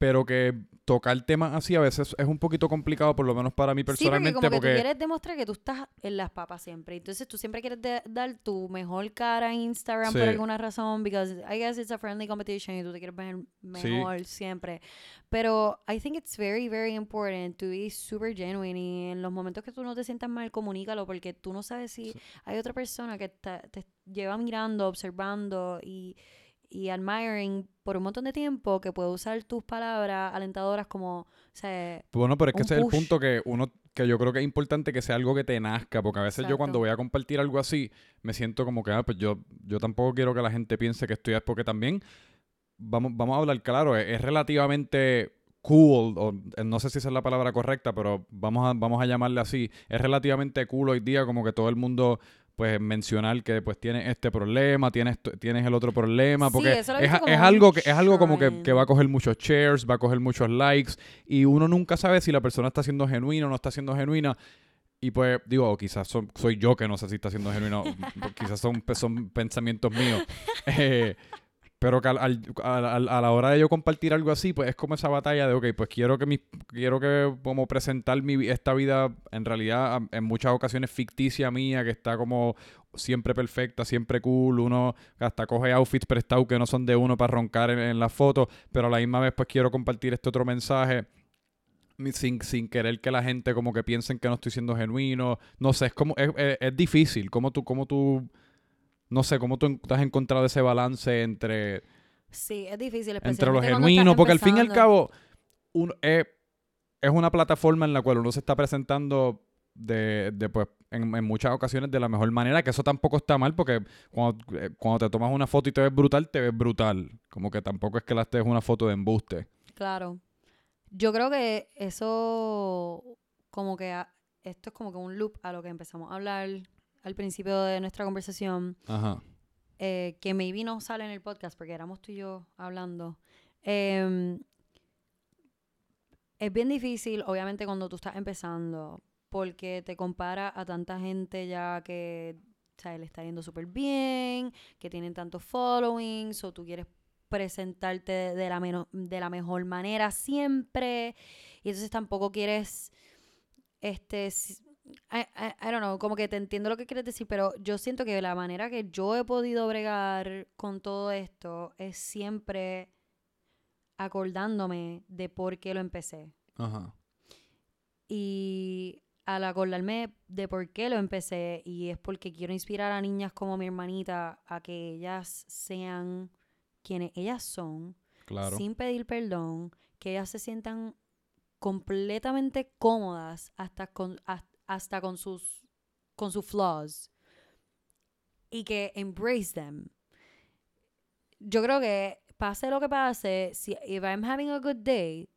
Pero que tocar temas así a veces es un poquito complicado, por lo menos para mí Sí, porque personalmente, como que porque, tú quieres demostrar que tú estás en las papas siempre. Entonces tú siempre quieres dar tu mejor cara en Instagram por Sí. alguna razón, because I guess it's a friendly competition y tú te quieres ver mejor siempre. Pero I think it's very, very important to be super genuine y en los momentos que tú no te sientas mal, comunícalo porque tú no sabes si Sí. hay otra persona que ta- te lleva mirando, observando y, y admiring por un montón de tiempo que puede usar tus palabras alentadoras como, o sea, Bueno, pero es que ese es el punto que uno, que yo creo que es importante que sea algo que te nazca, porque a veces yo cuando voy a compartir algo así, me siento como que, ah, pues yo, yo tampoco quiero que la gente piense que estoy, porque también, vamos, vamos a hablar claro, es, es relativamente cool, o eh, no sé si esa es la palabra correcta, pero vamos a, vamos a llamarle así, es relativamente cool hoy día como que todo el mundo pues mencionar que pues tienes este problema, tienes tienes el otro problema, porque es, es algo que es algo como que, que va a coger muchos shares, va a coger muchos likes y uno nunca sabe si la persona está siendo genuina o no está siendo genuina. Y pues, digo, quizás son- soy yo que no sé si está siendo genuino, (laughs) quizás son, son pensamientos míos. (laughs) Eh, pero al- al- al- a la hora de yo compartir algo así, pues es como esa batalla de, ok, pues quiero que mi, quiero que como presentar mi, esta vida en realidad en muchas ocasiones ficticia mía, que está como siempre perfecta, siempre cool, uno hasta coge outfits prestados que no son de uno para roncar en, en la foto, pero a la misma vez pues quiero compartir este otro mensaje sin, sin querer que la gente como que piensen que no estoy siendo genuino, no sé, es como, es, es- es difícil, como tú, como tú, no sé, cómo tú has encontrado ese balance entre Sí, es difícil, entre lo genuino, porque al fin y al cabo un- es, es una plataforma en la cual uno se está presentando de, de, pues, en, en muchas ocasiones de la mejor manera, que eso tampoco está mal, porque cuando, eh, cuando te tomas una foto y te ves brutal, te ves brutal. Como que tampoco es que la estés una foto de embuste. Claro. Yo creo que eso, como que a- esto es como que un loop a lo que empezamos a hablar al principio de nuestra conversación, Ajá. eh, que maybe no sale en el podcast porque éramos tú y yo hablando. Em, es bien difícil, obviamente, cuando tú estás empezando, porque te compara a tanta gente ya que o sea, le está yendo súper bien, que tienen tantos followings, o tú quieres presentarte de la, de la mejor manera siempre, y entonces tampoco quieres, este, I, I- I don't know, como que te entiendo lo que quieres decir, pero yo siento que la manera que yo he podido bregar con todo esto es siempre acordándome de por qué lo empecé. Ajá. Y al acordarme de por qué lo empecé, y es porque quiero inspirar a niñas como mi hermanita a que ellas sean quienes ellas son, Claro. sin pedir perdón, que ellas se sientan completamente cómodas hasta con, has- hasta con sus con sus flaws y que embrace them. Yo creo que pase lo que pase, si if I'm having a good day,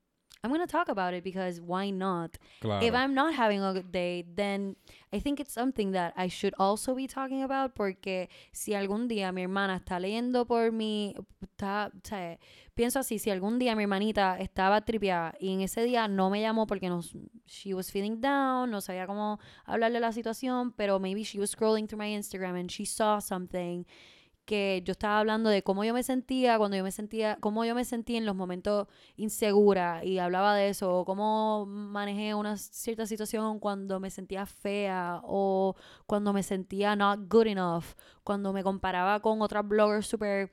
I'm going to talk about it because why not? Claro. If I'm not having a good day, then I think it's something that I should also be talking about porque si algún día mi hermana está leyendo por mí, está, sea, pienso así, si algún día mi hermanita estaba tripeada y en ese día no me llamó porque nos, she was feeling down, no sabía cómo hablarle la situación, pero maybe she was scrolling through my Instagram and she saw something que yo estaba hablando de cómo yo me sentía cuando yo me sentía, cómo yo me sentía en los momentos insegura y hablaba de eso, o cómo manejé una cierta situación cuando me sentía fea o cuando me sentía not good enough, cuando me comparaba con otras bloggers súper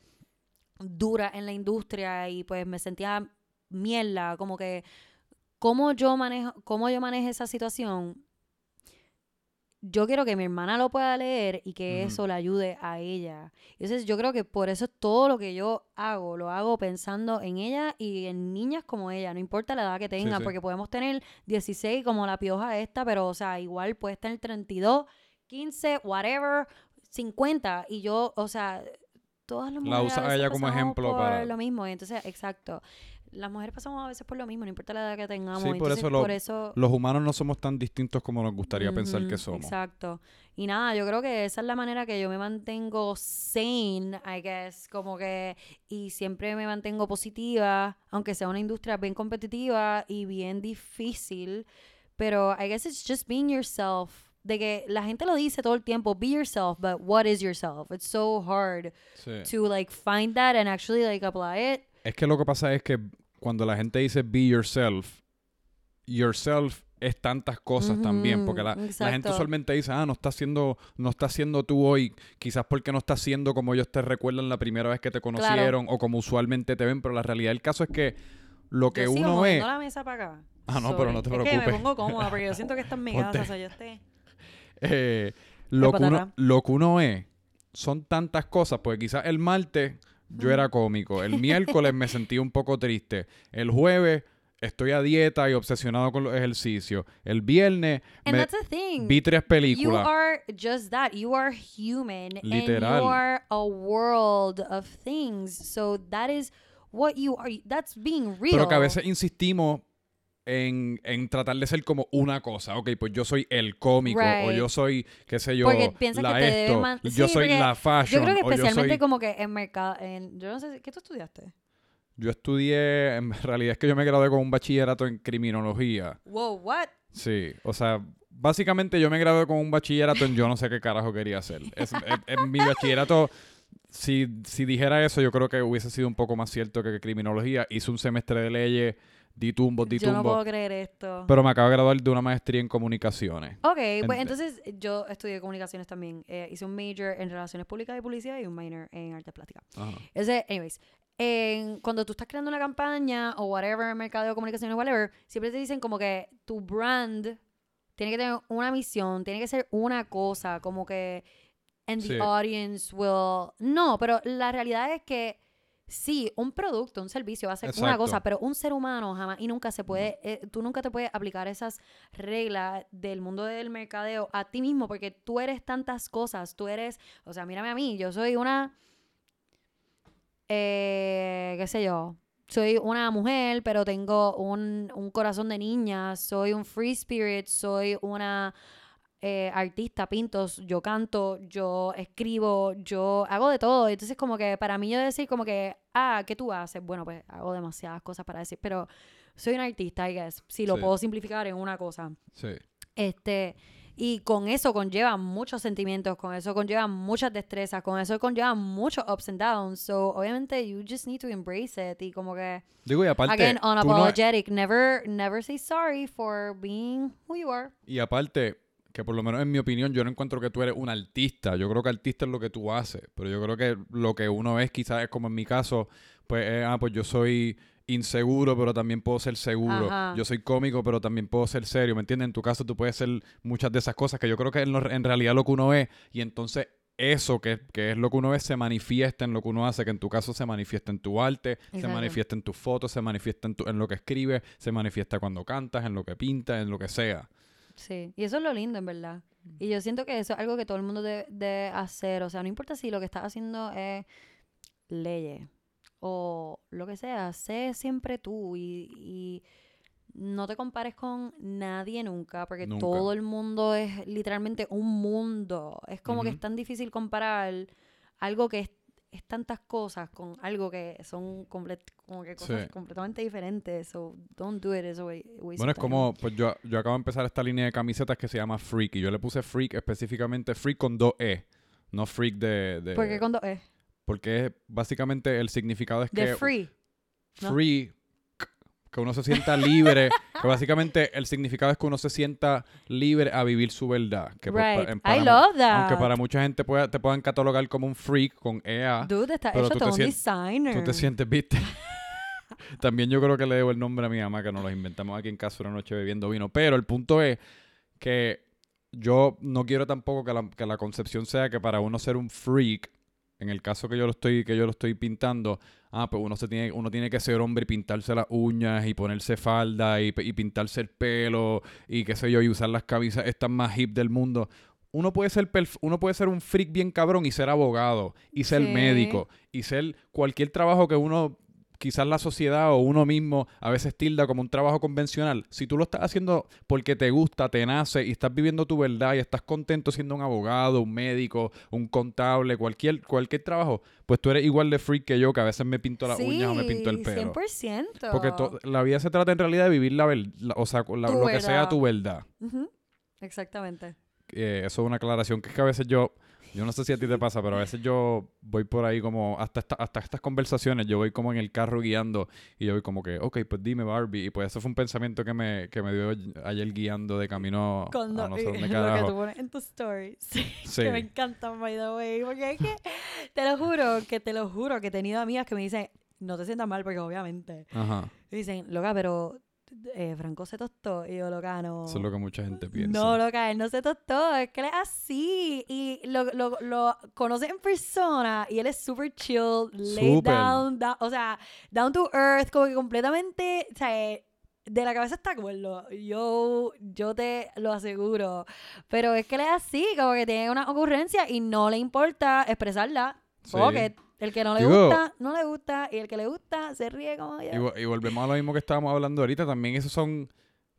duras en la industria y pues me sentía mierda, como que cómo yo manejo, cómo yo manejé esa situación yo quiero que mi hermana lo pueda leer y que eso le ayude a ella. Entonces yo creo que por eso todo lo que yo hago, lo hago pensando en ella y en niñas como ella, no importa la edad que tengan, sí. porque podemos tener 16 como la pioja esta, pero o sea, igual puede tener 32, 15, whatever, 50 y yo, o sea, todas las La mujeres a usa ella como ejemplo para- lo mismo, entonces, exacto. Las mujeres pasamos a veces por lo mismo, no importa la edad que tengamos. Sí, por entonces, eso lo- por eso Los humanos no somos tan distintos como nos gustaría pensar que somos. Exacto. Y nada, yo creo que esa es la manera que yo me mantengo sane, I guess, como que, y siempre me mantengo positiva, aunque sea una industria bien competitiva y bien difícil, pero I guess it's just being yourself. De que la gente lo dice todo el tiempo, be yourself, but what is yourself? It's so hard Sí. to like find that and actually like apply it. Es que lo que pasa es que cuando la gente dice be yourself, yourself es tantas cosas también, porque la, gente usualmente dice, ah, no estás siendo, no estás siendo tú hoy, quizás porque no estás siendo como ellos te recuerdan la primera vez que te conocieron o como usualmente te ven, pero la realidad del caso es que lo que yo sigo uno es, la mesa para acá. Ah, no, pero no te Es que me preocupes. pongo cómoda porque yo siento que esta es mi Ponte. casa, o sea, yo estoy... (laughs) eh, lo, que uno, lo que uno es, son tantas cosas, porque quizás el martes yo era cómico, el miércoles me sentí un poco triste, el jueves estoy a dieta y obsesionado con los ejercicios, el viernes And me that's the thing. vi tres You películas. are just that. You are human. And Literal. you are a world of things. So that is what you are. That's being real. Pero que a veces insistimos en, en tratar de ser como una cosa. Ok, pues yo soy el cómico, o yo soy, qué sé yo, la que te esto, man- yo Sí, soy la fashion, Yo creo que especialmente soy... como que en mercado. En, yo no sé, ¿qué tú estudiaste? Yo estudié, en realidad es que yo me gradué con un bachillerato en criminología. Wow, what? Sí, o sea, básicamente yo me gradué con un bachillerato en yo no sé qué carajo quería hacer. Es, es- en mi bachillerato, si, si dijera eso, yo creo que hubiese sido un poco más cierto que criminología. Hice un semestre de leyes, di tumbos, di Yo no tumbos, puedo creer esto. pero me acabo de graduar de una maestría en comunicaciones. Ok, pues Ent- entonces yo estudié comunicaciones también. Eh, hice un major en relaciones públicas y publicidad y un minor en artes plásticas. Ese, anyways, en- cuando tú estás creando una campaña o whatever, mercado de comunicaciones, whatever, siempre te dicen como que tu brand tiene que tener una misión, tiene que ser una cosa, como que and the Sí. audience will no, pero la realidad es que sí, un producto, un servicio va a ser una cosa, pero un ser humano jamás y nunca se puede, eh, tú nunca te puedes aplicar esas reglas del mundo del mercadeo a ti mismo porque tú eres tantas cosas, tú eres, o sea, mírame a mí, yo soy una eh, qué sé yo, soy una mujer, pero tengo un, un corazón de niña, soy un free spirit, soy una eh, artista, pinto, yo canto, yo escribo, yo hago de todo. Entonces, como que para mí yo decir como que, ah, ¿qué tú haces? Bueno, pues hago demasiadas cosas para decir, pero soy un artista, I guess, si lo Sí. puedo simplificar en una cosa. Sí. Este, y con eso conlleva muchos sentimientos, con eso conlleva muchas destrezas, con eso conlleva muchos ups and downs. So, obviamente, you just need to embrace it. Y como que, Digo, y aparte, again, tú no- unapologetic. never, never say sorry for being who you are. y aparte, que por lo menos en mi opinión, yo no encuentro que tú eres un artista. Yo creo que artista es lo que tú haces. Pero yo creo que lo que uno es, quizás es como en mi caso, pues, eh, ah, pues yo soy inseguro, pero también puedo ser seguro. Ajá. Yo soy cómico, pero también puedo ser serio, ¿me entiendes? En tu caso tú puedes ser muchas de esas cosas que yo creo que en, lo- en realidad lo que uno es. Y entonces eso que, que es lo que uno es se manifiesta en lo que uno hace, que en tu caso se manifiesta en tu arte, se manifiesta en tus fotos, se manifiesta en, tu- en lo que escribes, se manifiesta cuando cantas, en lo que pintas, en lo que sea. Sí, y eso es lo lindo, en verdad. Y yo siento que eso es algo que todo el mundo debe, debe hacer. O sea, no importa si lo que estás haciendo es leyes o lo que sea, sé siempre tú y, y no te compares con nadie nunca, porque Nunca. todo el mundo es literalmente un mundo. Es como que es tan difícil comparar algo que es, es tantas cosas con algo que son comple- como que cosas Sí. completamente diferentes. So don't do it as a way, waste Bueno, es como, pues yo, yo acabo de empezar esta línea de camisetas que se llama Freak. Y yo le puse Freak específicamente Freak con dos E. No Freak de... de ¿Por qué con dos E? Porque básicamente el significado es De que... free. ¿no? Que uno se sienta libre. que básicamente el significado es que uno se sienta libre a vivir su verdad. Que pues, Right. pa- en- I para mu- love that. Aunque para mucha gente pueda- te puedan catalogar como un freak con EA. Dude, está pero hecho tú te un designer. Tú te sientes, viste. (laughs) También yo creo que le debo el nombre a mi mamá, que nos los inventamos aquí en casa una noche bebiendo vino. Pero el punto es que yo no quiero tampoco que la, que la concepción sea que para uno ser un freak, en el caso que yo lo estoy, que yo lo estoy pintando, ah, pues uno se tiene, uno tiene que ser hombre y pintarse las uñas y ponerse falda y, y pintarse el pelo y qué sé yo, y usar las camisas estas más hip del mundo. Uno puede ser uno puede ser un freak bien cabrón y ser abogado y ser Sí. médico y ser cualquier trabajo que uno quizás la sociedad o uno mismo a veces tilda como un trabajo convencional. Si tú lo estás haciendo porque te gusta, te nace y estás viviendo tu verdad y estás contento siendo un abogado, un médico, un contable, cualquier cualquier trabajo, pues tú eres igual de freak que yo que a veces me pinto las uñas o me pinto el pelo. 100%. Porque la vida se trata en realidad de vivir la o sea, la- lo que sea tu verdad. Exactamente. Eh, eso es una aclaración que es que a veces yo, yo no sé si a ti te pasa, pero a veces yo voy por ahí como, hasta, esta- hasta estas conversaciones, yo voy como en el carro guiando y yo voy como que, ok, pues dime Barbie. Y pues eso fue un pensamiento que me, que me dio ayer guiando de camino Cuando, a no sé dónde (laughs) lo que tú pones en tus stories. (laughs) Sí. Que me encantan, by the way. Porque es que, te lo juro, que te lo juro, que he tenido amigas que me dicen, no te sientas mal, porque obviamente. Ajá. Y dicen, loca, pero eh, Franco se tostó. Y yo, loca, no. Eso es lo que mucha gente piensa. No, loca, él no se tostó, es que él es así. Y lo, lo, lo conoces en persona y él es super chill, laid Súper. down, o sea, down to earth, como que completamente, o sea, de la cabeza está acuerdo. Yo, yo te lo aseguro. Pero es que él es así, como que tiene una ocurrencia y no le importa expresarla. Sí. Porque el que no le Digo- gusta, no le gusta. Y el que le gusta, se ríe como ya. Y, vo- y volvemos a lo mismo que estábamos hablando ahorita. También esos son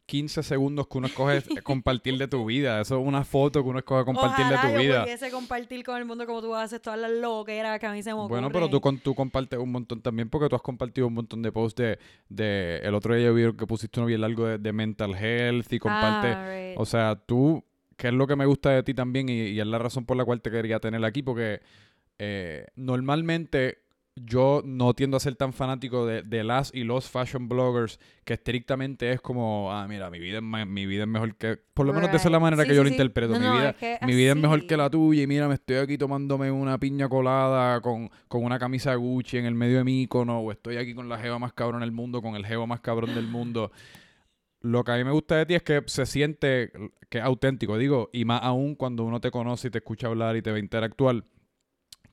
15 segundos que uno escoge (laughs) compartir de tu vida. Eso es una foto que uno escoge compartir Ojalá de tu yo vida. pudiese compartir con el mundo como tú haces todas las loqueras que a mí se me ocurren. Bueno, pero tú, con, tú compartes un montón también porque tú has compartido un montón de posts de, de el otro día yo vi que pusiste uno bien largo de, de mental health y compartes, Ah, right. o sea, tú, que es lo que me gusta de ti también y, y es la razón por la cual te quería tener aquí porque eh, normalmente yo no tiendo a ser tan fanático de, de las y los fashion bloggers que estrictamente es como, ah, mira, mi vida es, mi vida es mejor que, por lo menos de esa es la manera Sí, que yo lo sí. interpreto, No, mi no, vida es que mi vida es mejor que la tuya y mira, me estoy aquí tomándome una piña colada con, con una camisa Gucci en el medio de mi icono o estoy aquí con la jeva más cabrón del mundo, con el jevo más cabrón del mundo. Lo que a mí me gusta de ti es que se siente que es auténtico, digo, y más aún cuando uno te conoce y te escucha hablar y te ve interactuar.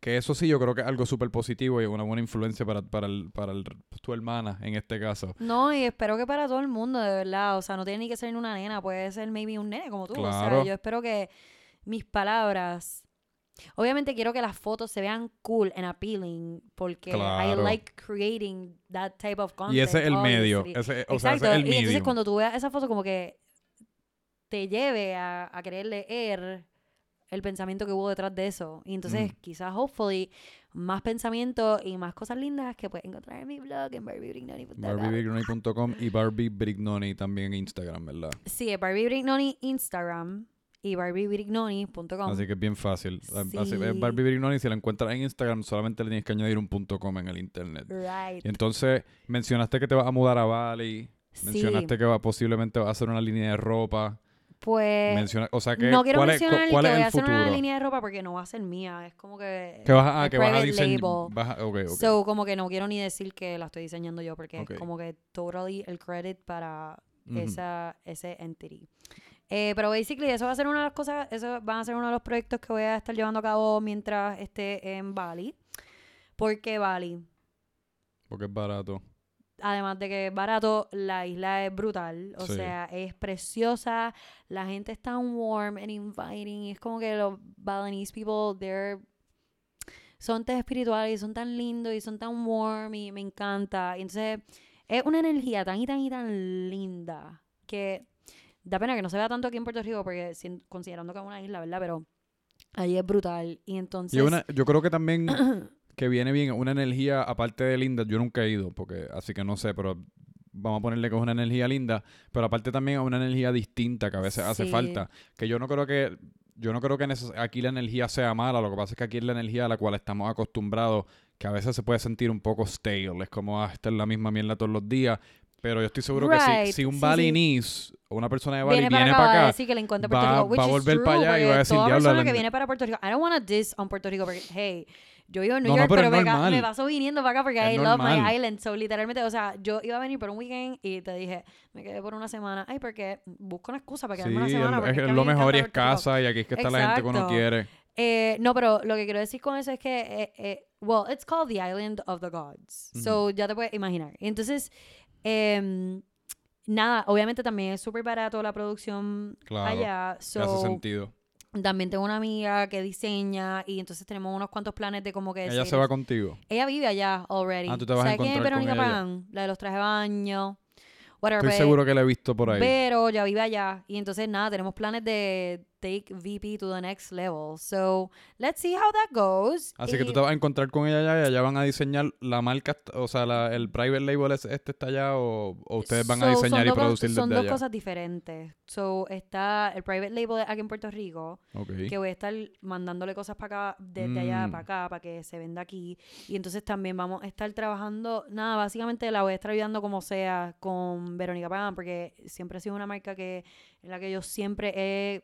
Que eso sí yo creo que es algo súper positivo y una buena influencia para, para, el- para el- tu hermana en este caso. No, y espero que para todo el mundo, de verdad. O sea, no tiene ni que ser una nena, puede ser maybe un nene como tú. O Claro. sea, yo espero que mis palabras. Obviamente quiero que las fotos se vean cool and appealing porque Claro. I like creating that type of content. Y ese es el medio, ese, o sea, Exacto. ese es el y entonces medium. cuando tú veas esa foto como que te lleve a, a querer leer el pensamiento que hubo detrás de eso. Y entonces Mm. quizás, hopefully, más pensamiento y más cosas lindas que puedes encontrar en mi blog en barbiebrignoni.com. BarbieBrignoni.com y Barbie Brignoni también en Instagram, ¿verdad? Sí, es Barbie Brignoni Instagram y barbiebrignoni.com. Así que es bien fácil. Así, Sí. Barbie Brignoni, si la encuentras en Instagram, solamente le tienes que añadir un punto .com en el internet. Right. Y entonces, mencionaste que te vas a mudar a Bali. Mencionaste sí, que va, posiblemente vas a hacer una línea de ropa. Pues Menciona, o sea, que, no quiero ¿cuál, es, mencionar cu- cuál que es voy a hacer una línea de ropa porque no va a ser mía. Es como que... Que vas a, ah, que vas a diseñar. label. Vas a, ok, ok. So, como que no quiero ni decir que la estoy diseñando yo porque es como que totally el credit para esa, ese entity. Eh, pero basically eso va a ser una de las cosas, eso van a ser uno de los proyectos que voy a estar llevando a cabo mientras esté en Bali. ¿Por qué Bali? Porque es barato. Además de que es barato, la isla es brutal. O Sí. sea, es preciosa. La gente es tan warm and inviting. Es como que los Balinese people, they're son tan espirituales y son tan lindos y son tan warm y me encanta. Y entonces Es una energía tan y tan y tan linda que da pena que no se vea tanto aquí en Puerto Rico porque considerando que es una isla, ¿verdad? Pero ahí es brutal. Y entonces... Y una, yo creo que también (clears throat) que viene bien una energía, aparte de linda, yo nunca he ido, porque así que no sé, pero vamos a ponerle que es una energía linda, pero aparte también es una energía distinta que a veces hace falta. Que yo no creo que, yo no creo que aquí la energía sea mala, lo que pasa es que aquí es la energía a la cual estamos acostumbrados, que a veces se puede sentir un poco stale, es como, ah, esta es la misma mierda todos los días. Pero yo estoy seguro que si, si un sí, sí. o una persona de Bali viene viene, para acá, va a acá, decir que le encuentra Puerto va- Rico, va a volver para allá y va a decir, toda "Diablo, persona que en- viene para Puerto Rico, I don't want to diss on Puerto Rico porque, hey, yo vivo en New No, no, York, pero pero, es me, me paso viniendo para acá porque Es I love normal. my island. So, literalmente, o sea, yo iba a venir por un weekend y te dije, me quedé por una semana. Ay, porque busco una excusa para sí, quedarme una es, semana. es a lo mejor y es casa y aquí es que está la gente que uno Exacto. quiere. Eh, no, pero lo que quiero decir con eso es que, eh, eh, well, it's called the Island of the Gods. So, ya te puedes imaginar. Entonces, em, nada, obviamente también es súper barato la producción Claro, allá. So, hace sentido. también tengo una amiga que diseña y entonces tenemos unos cuantos planes de como que... Ella se va contigo. Ella vive allá already. Ah, tú te vas a ¿Sabes quién es encontrar con Verónica ella. Pan? La de los trajes de baño. Whatever. Estoy seguro que la he visto por ahí. Pero ya vive allá. Y entonces, nada, tenemos planes de take VP to the next level. So, let's see how that goes. Así que tú te vas a encontrar con ella allá y allá van a diseñar la marca, o sea, la- el private label es- este está allá o, o ustedes van a diseñar y dos cos- producir Son desde dos allá. cosas diferentes. So, está el private label aquí en Puerto Rico, Ok. que voy a estar mandándole cosas para acá, desde allá Mm. para acá, para que se venda aquí. Y entonces también vamos a estar trabajando, nada, básicamente la voy a estar ayudando como sea con Verónica Pan, porque siempre ha sido una marca que en la que yo siempre he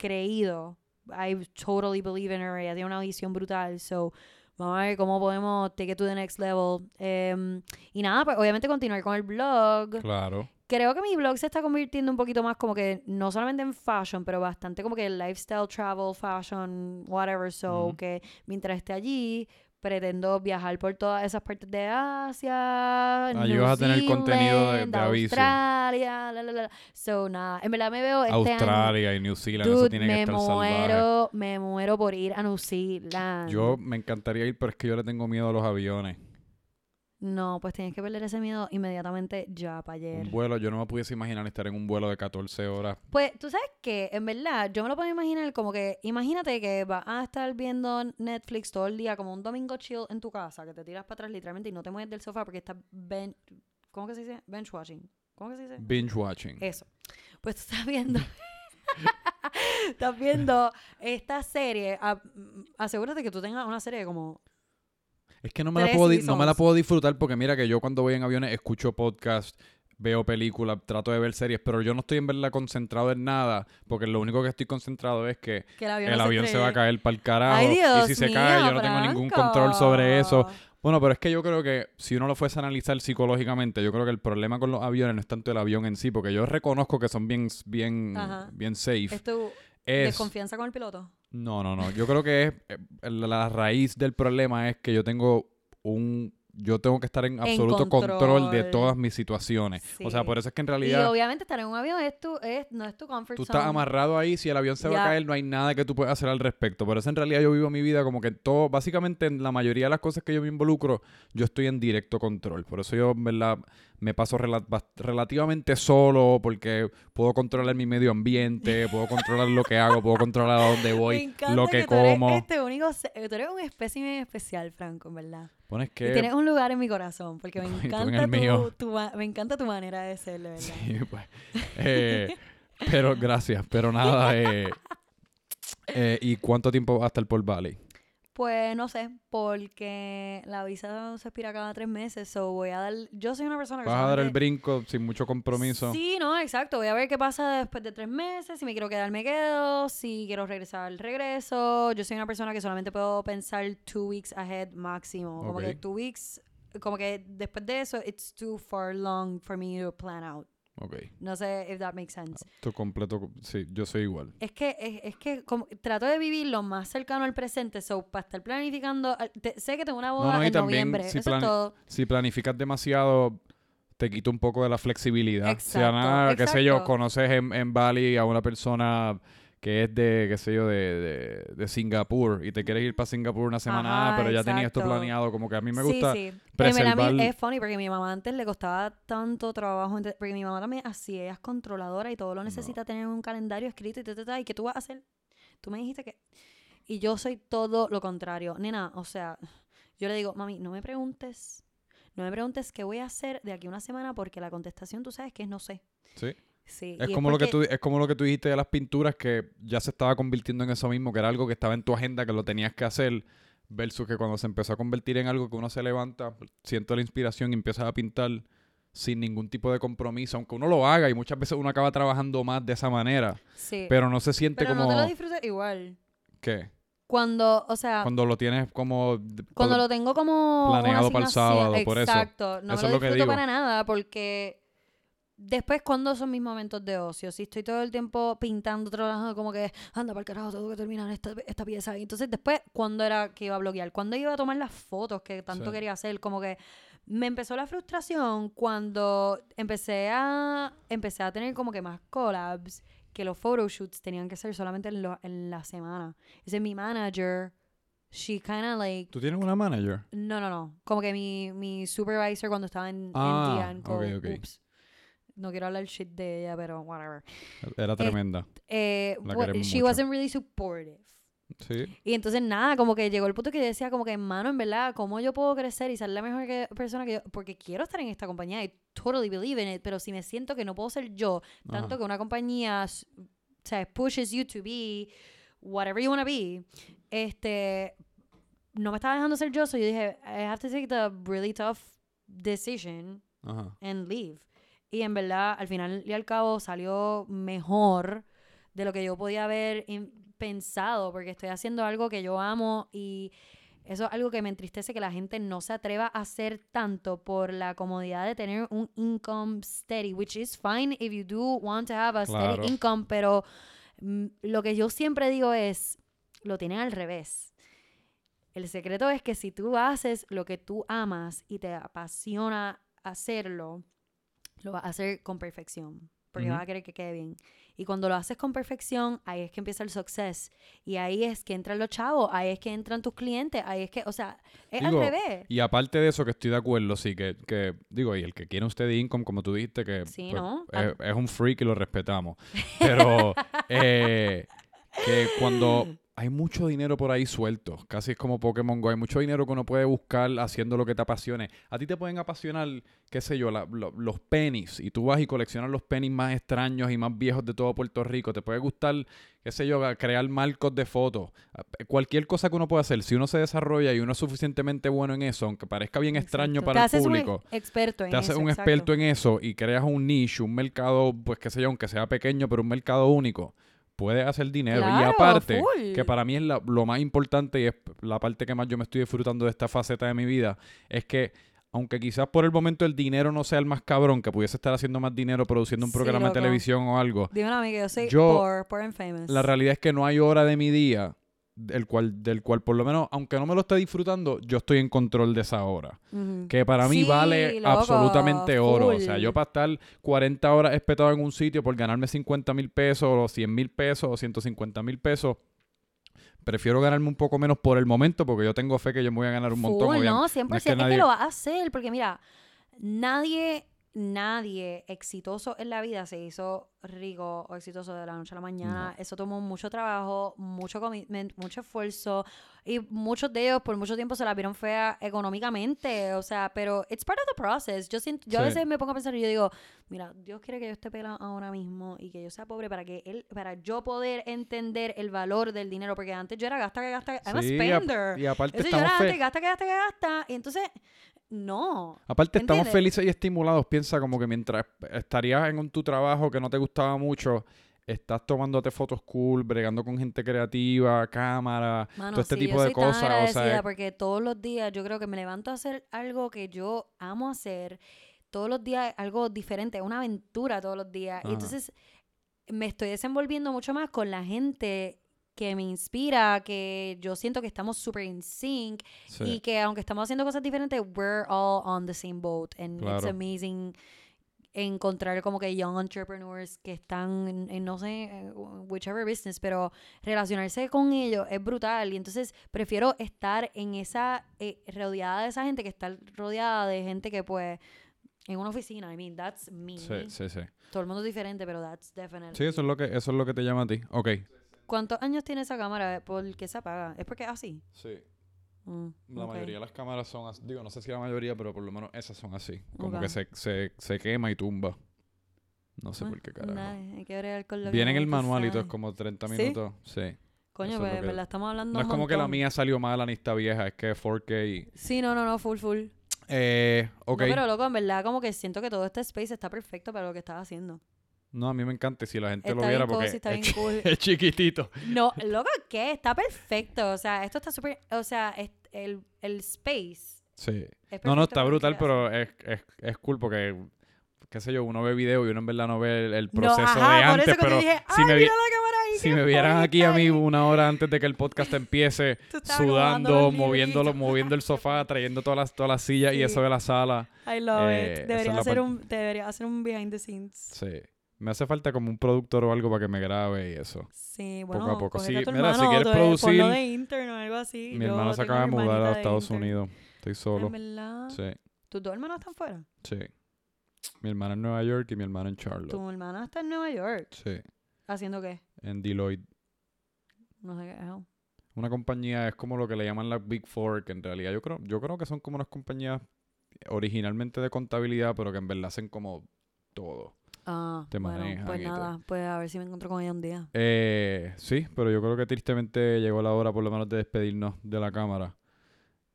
creído. I totally believe in her. Ella tiene una visión brutal. So, vamos a ver cómo podemos take it to the next level. Em, y nada, pues obviamente continuar con el blog. Claro. Creo que mi blog se está convirtiendo un poquito más como que no solamente en fashion, pero bastante como que lifestyle, travel, fashion, whatever. So, Ujú. que mientras esté allí, pretendo viajar por todas esas partes de Asia. Allí New vas a tener contenido de- Zealand, de aviso. Australia, la, la, la. So, nada, en verdad me veo este año- Australia y New Zealand, eso Dude, tiene que estar salvaje. muero, me muero por ir a New Zealand. Yo me encantaría ir, pero es que yo le tengo miedo a los aviones. No, pues tienes que perder ese miedo inmediatamente ya para ayer. Un vuelo, yo no me pudiese imaginar estar en un vuelo de 14 horas. Pues tú sabes que, en verdad, yo me lo puedo imaginar como que, imagínate que vas a estar viendo Netflix todo el día como un domingo chill en tu casa, que te tiras para atrás literalmente y no te mueves del sofá porque estás ben ¿cómo que se dice? Bench watching. ¿Cómo que se dice? Binge watching. Eso. Pues tú estás viendo. (laughs) estás viendo esta serie. a- asegúrate que tú tengas una serie como. Es que no me, la puedo, no me la puedo disfrutar porque mira que yo cuando voy en aviones escucho podcast, veo películas, trato de ver series, pero yo no estoy en verdad concentrado en nada porque lo único que estoy contrado es que Que el avión, el no avión se va a caer para el carajo Ay, Dios y si se cae yo no tengo ningún control sobre eso. Bueno, pero es que yo creo que si uno lo fuese a analizar psicológicamente, yo creo que el problema con los aviones no es tanto el avión en sí, porque yo reconozco que son bien, bien, Ajá. bien safe. ¿Es tu Es, desconfianza con el piloto? no, no, no. Yo creo que es eh, la raíz del problema es que yo tengo un yo tengo que estar en absoluto control, de todas mis situaciones. O sea, por eso es que en Y realidad obviamente estar en un avión es tu, es, no es tu comfort tú zone. estás amarrado ahí, si el avión se va a caer, no hay nada que tú puedas hacer al respecto. Por eso en realidad yo vivo mi vida como que todo, básicamente en la mayoría de las cosas que yo me involucro, yo estoy en directo control. Por eso yo, en verdad, me paso bast- relativamente solo porque puedo controlar mi medio ambiente, puedo controlar lo que hago, puedo controlar a dónde (laughs) voy, lo que, tú eres como. este único, tú eres un espécimen especial, Franco, en verdad. Pones Y que... tienes un lugar en mi corazón, porque me (laughs) en encanta, el tu, me encanta tu manera de ser, de verdad. Sí, pues. Eh, pero gracias, pero nada. eh, (laughs) eh, ¿Y cuánto tiempo va a estar por Bali? Pues no sé, porque la visa se expira cada tres meses, so voy a dar... Yo soy una persona que ¿Vas a dar el brinco sin mucho compromiso? Sí, no, exacto. Voy a ver qué pasa después de tres meses. Si me quiero quedar, me quedo. Si quiero regresar, regreso. Yo soy una persona que solamente puedo pensar two weeks ahead máximo. Como que two weeks, como que después de eso, it's too far long for me to plan out. Ok. No sé if that makes sense. Tu completo. Sí, yo soy igual. Es que, es, es que como, trato de vivir lo más cercano al presente. So, para estar planificando. te- sé que tengo una boda no, y en también noviembre. si Eso es todo. Si planificas demasiado, te quita un poco de la flexibilidad. O sea, Exacto, nada, qué sé yo, exacto. conoces en, en Bali a una persona que es de, qué sé yo, de, de, de Singapur y te quieres ir para Singapur una semana, Ajá, pero ya tenías esto exacto. planeado, como que a mí me Sí, gusta sí. En verdad, a mí preservar... es funny porque a mi mamá antes le costaba tanto trabajo. Porque mi mamá también así, ella es controladora y todo lo necesita tener en un calendario escrito y ta, ta, ta, y que tú vas a hacer. Tú me dijiste que. Y yo soy todo lo contrario. Nena, o sea, yo le digo, mami, no me preguntes. No me preguntes qué voy a hacer de aquí a una semana porque la contestación tú sabes que es no sé. Sí. Sí. Es como, lo que tú, es como lo que tú dijiste de las pinturas, que ya se estaba convirtiendo en eso mismo, que era algo que estaba en tu agenda, que lo tenías que hacer, versus que cuando se empezó a convertir en algo que uno se levanta, siente la inspiración y empiezas a pintar sin ningún tipo de compromiso, aunque uno lo haga y muchas veces uno acaba trabajando más de esa manera, Sí. pero no se siente Pero como... no te lo disfrutas igual. ¿Qué? Cuando, o sea, Cuando lo tienes como... Cuando lo tengo como planeado para el sábado, por eso. Exacto. No Eso me es lo lo que disfruto digo. para nada porque después cuando son mis momentos de ocio, si estoy todo el tiempo pintando, trabajando como que anda para el carajo, tengo que terminar esta, esta pieza. Y entonces después, cuando era que iba a bloquear? Cuando iba a tomar las fotos que tanto Sí. quería hacer? Como que me empezó la frustración cuando empecé a empecé a tener como que más collabs que los photoshoots tenían que ser solamente en, lo- en la semana. Ese mi manager, she kind of like ¿Tú tienes una manager? no, no, no. Como que mi, mi supervisor cuando estaba en, Ah, en Dianco, ok, ok. Ups. No quiero hablar shit de ella, pero whatever. Era tremenda. Eh, La she mucho. wasn't really supportive. Sí. Y entonces nada, como que llegó el punto que yo decía como que, hermano, en verdad, ¿cómo yo puedo crecer y ser la mejor que- persona que yo? Porque quiero estar en esta compañía y totally believe in it, pero si me siento que no puedo ser yo, tanto Ajá. que una compañía, o sea, pushes you to be whatever you want to be, este, no me estaba dejando ser yo, so yo dije, I have to take the really tough decision Ajá. and leave. Y en verdad, al final y al cabo salió mejor de lo que yo podía haber pensado, porque estoy haciendo algo que yo amo y eso es algo que me entristece que la gente no se atreva a hacer tanto por la comodidad de tener un income steady, which is fine if you do want to have a Claro. steady income, pero mm, lo que yo siempre digo es, lo tienen al revés. El secreto es que si tú haces lo que tú amas y te apasiona hacerlo, lo vas a hacer con perfección. Porque Ujú. vas a querer que quede bien. Y cuando lo haces con perfección, ahí es que empieza el success. Y ahí es que entran los chavos, ahí es que entran tus clientes, ahí es que, o sea, es Digo, al revés. Y aparte de eso, que estoy de acuerdo, sí, que, que digo, y el que quiere un steady income, como tú dijiste, que Sí, pues, ¿no? es, es un freak y lo respetamos. Pero (laughs) eh, que cuando hay mucho dinero por ahí suelto, casi es como Pokémon Go, hay mucho dinero que uno puede buscar haciendo lo que te apasione. A ti te pueden apasionar, qué sé yo, la- lo- los pennies, y tú vas y coleccionas los pennies más extraños y más viejos de todo Puerto Rico. Te puede gustar, qué sé yo, crear marcos de fotos. Cualquier cosa que uno pueda hacer, si uno se desarrolla y uno es suficientemente bueno en eso, aunque parezca bien extraño para te el haces público un experto en te haces eso, un exacto. experto en eso y creas un nicho, un mercado, pues qué sé yo, aunque sea pequeño, pero un mercado único, puedes hacer dinero. y aparte, full. que para mí es la- lo más importante y es la parte que más yo me estoy disfrutando de esta faceta de mi vida, es que aunque quizás por el momento el dinero no sea el más cabrón, que pudiese estar haciendo más dinero produciendo un programa de televisión o algo, Dímelo a mí que yo soy Yo- poor, poor and famous. la realidad es que no hay hora de mi día del cual, del cual por lo menos, aunque no me lo esté disfrutando, yo estoy en control de esa hora Ujú. que para mí Sí, vale loco, absolutamente oro. O sea, yo para estar 40 horas espetado en un sitio por ganarme 50 mil pesos o 100 mil pesos o 150 mil pesos, prefiero ganarme un poco menos por el momento porque yo tengo fe que yo me voy a ganar un montón. Full, obviamente. no, 100%. no es, que que, nadie- lo va a hacer, porque mira, nadie, nadie exitoso en la vida se hizo rico o exitoso de la noche a la mañana. Eso tomó mucho trabajo, mucho commitment, mucho esfuerzo. Y muchos de ellos por mucho tiempo se la vieron fea económicamente. O sea, pero it's part of the process. Yo, siento, yo a veces me pongo a pensar y yo digo, mira, Dios quiere que yo esté pelado ahora mismo y que yo sea pobre para que él, para yo poder entender el valor del dinero. Porque antes yo era gasta que gasta, I'm a Sí, y spender. y aparte Eso yo era antes, gasta, que gasta, que gasta. Y entonces, no. aparte estamos felices y estimulados. Piensa como que mientras estarías en un- tu trabajo que no te gustaba mucho, estás tomándote fotos cool, bregando con gente creativa, cámara, Mano, todo este sí, tipo yo de soy tan cosas. O sea, porque todos los días yo creo que me levanto a hacer algo que yo amo hacer. Todos los días algo diferente, una aventura todos los días. Y entonces me estoy desenvolviendo mucho más con la gente que me inspira, que yo siento que estamos súper in sync sí. y que aunque estamos haciendo cosas diferentes, we're all on the same boat and it's amazing encontrar como que young entrepreneurs que están en, en no sé, eh, whichever business, pero relacionarse con ellos es brutal y entonces prefiero estar en esa, eh, rodeada de esa gente que estar rodeada de gente que pues, en una oficina, I mean, that's me. Sí, sí, sí. Todo el mundo es diferente, pero that's definitely. Sí, eso es lo que, eso es lo que te llama a ti. Ok. ¿Cuántos años tiene esa cámara? ¿Por qué se apaga? ¿Es porque es así? Sí. Mm, La mayoría de las cámaras son así. Digo, no sé si la mayoría, pero por lo menos esas son así. Como que se, se, se quema y tumba. No sé Ah, por qué carajo. nada, hay que bregar con lo que Viene en el manual y todo, es como 30 ¿Sí? minutos. Sí. Coño, eso es pues, en que- verdad estamos hablando No es como que la mía salió mala ni está vieja, es que 4K. y- Sí, no, no, no, full, full. Eh, ok. No, pero loco, en verdad, como que siento que todo este space está perfecto para lo que estás haciendo. No, a mí me encanta si la gente Está lo viera bien porque es, bien cool. (laughs) es chiquitito. No, loco, ¿qué? Está perfecto. O sea, esto está súper. O sea, es- el, el space. Sí. es No, no, está brutal, pero es, es, es cool porque, qué sé yo, uno ve video y uno en verdad no ve el, el No, proceso ajá, de antes, pero dije, si ¡ay, me vi- ahí! si vieran aquí a mí ahí". una hora antes de que el podcast empiece, (laughs) sudando, moviéndolo, moviendo el sofá, trayendo todas las, todas las sillas y eso de la sala. I love Eh, it. Debería hacer, un, debería hacer un behind the scenes. Sí. Me hace falta como un productor o algo para que me grabe y eso. Sí, Poco bueno, a poco. Sí, a tu mira, si hermano, quieres tú, eh, producir, de intern o algo así. Mi hermano se acaba de mudar a Estados intern. Unidos. Estoy solo. ¿En verdad? Sí, ¿Tus dos hermanos están fuera? sí. Mi hermana en Nueva York y mi hermana en Charlotte. Tu hermana está en Nueva York. Sí. ¿Haciendo qué? En Deloitte. No sé qué es. Una compañía es como lo que le llaman las Big Four, que en realidad yo creo, yo creo que son como unas compañías originalmente de contabilidad, pero que en verdad hacen como todo. Ah, Te bueno, manejan pues y todo. nada, pues a ver si me encuentro con ella un día. Eh, sí, pero yo creo que tristemente llegó la hora por lo menos de despedirnos de la cámara.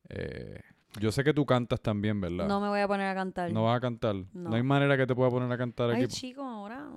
Eh, yo sé que tú cantas también, ¿verdad? No me voy a poner a cantar. No vas a cantar. No. No. hay manera que te pueda poner a cantar Ay, aquí. chico, ahora...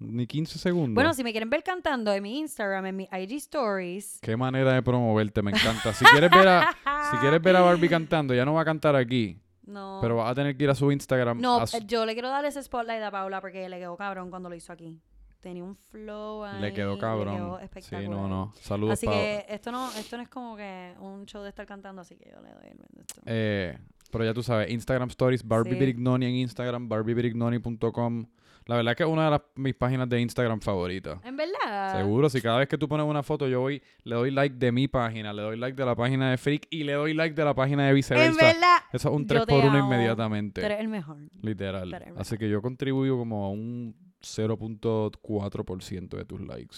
Ni 15 segundos. Bueno, si me quieren ver cantando en mi Instagram, en mi IG Stories. Qué manera de promoverte, me encanta. Si quieres ver a, si quieres ver a Barbie cantando, ya no va a cantar aquí, No. pero vas a tener que ir a su Instagram. No, su- yo le quiero dar ese spotlight a Paula porque le quedó cabrón cuando lo hizo aquí. Tenía un flow ahí. le quedó cabrón. Le quedó sí, espectacular. no, no. Saludos, Así que esto no, esto no es como que un show de estar cantando, así que yo le doy el bendito. Eh, pero ya tú sabes, Instagram Stories, Barbie Sí. Brignoni en Instagram, barbiebirignoni.com. La verdad que es una de las, mis páginas de Instagram favoritas. En verdad. Seguro, si cada vez que tú pones una foto, yo voy, le doy like de mi página, le doy like de la página de Freak y le doy like de la página de En viceversa. verdad. Eso es un yo 3 te por 1 amo. inmediatamente. Eres el mejor. Literal. Así que yo contribuyo como a un 0.4% de tus likes.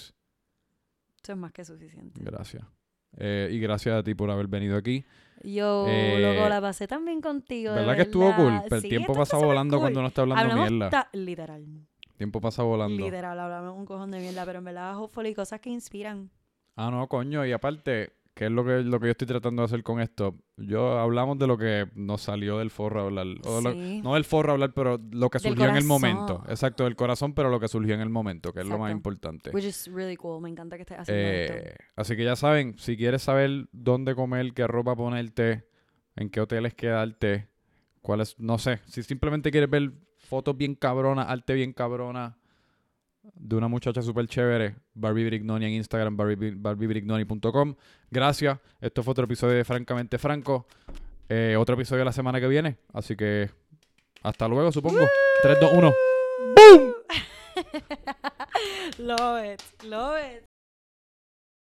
Eso es más que suficiente. Gracias. Eh, y gracias a ti por haber venido aquí. Yo, Eh, loco, la pasé tan bien contigo. de ¿Verdad que estuvo cool? Pero el Sí, tiempo pasa volando cool. cuando uno está hablando Hablamos mierda. ta- literal. Tiempo pasa volando. Literal, hablamos un cojón de mierda, pero en verdad, hopefully, cosas que inspiran. Ah, no, coño. Y aparte, ¿qué es lo que, lo que yo estoy tratando de hacer con esto? Yo hablamos de lo que nos salió del forro a hablar. o lo- Sí. no del forro a hablar, pero lo que Del surgió en el momento. Exacto, del corazón, pero lo que surgió en el momento, que es lo más importante. Which is really cool. Me encanta que estés haciendo esto. Eh, así que ya saben, si quieres saber dónde comer, qué ropa ponerte, en qué hoteles quedarte, cuáles, no sé, si simplemente quieres ver fotos bien cabronas, arte bien cabrona de una muchacha súper chévere, Barbie Brignoni en Instagram, barbie, barbiebrignoni.com. Gracias. Esto fue otro episodio de Francamente Franco. Eh, otro episodio la semana que viene. Así que hasta luego, supongo. 3, 2, 1. love it. Love it.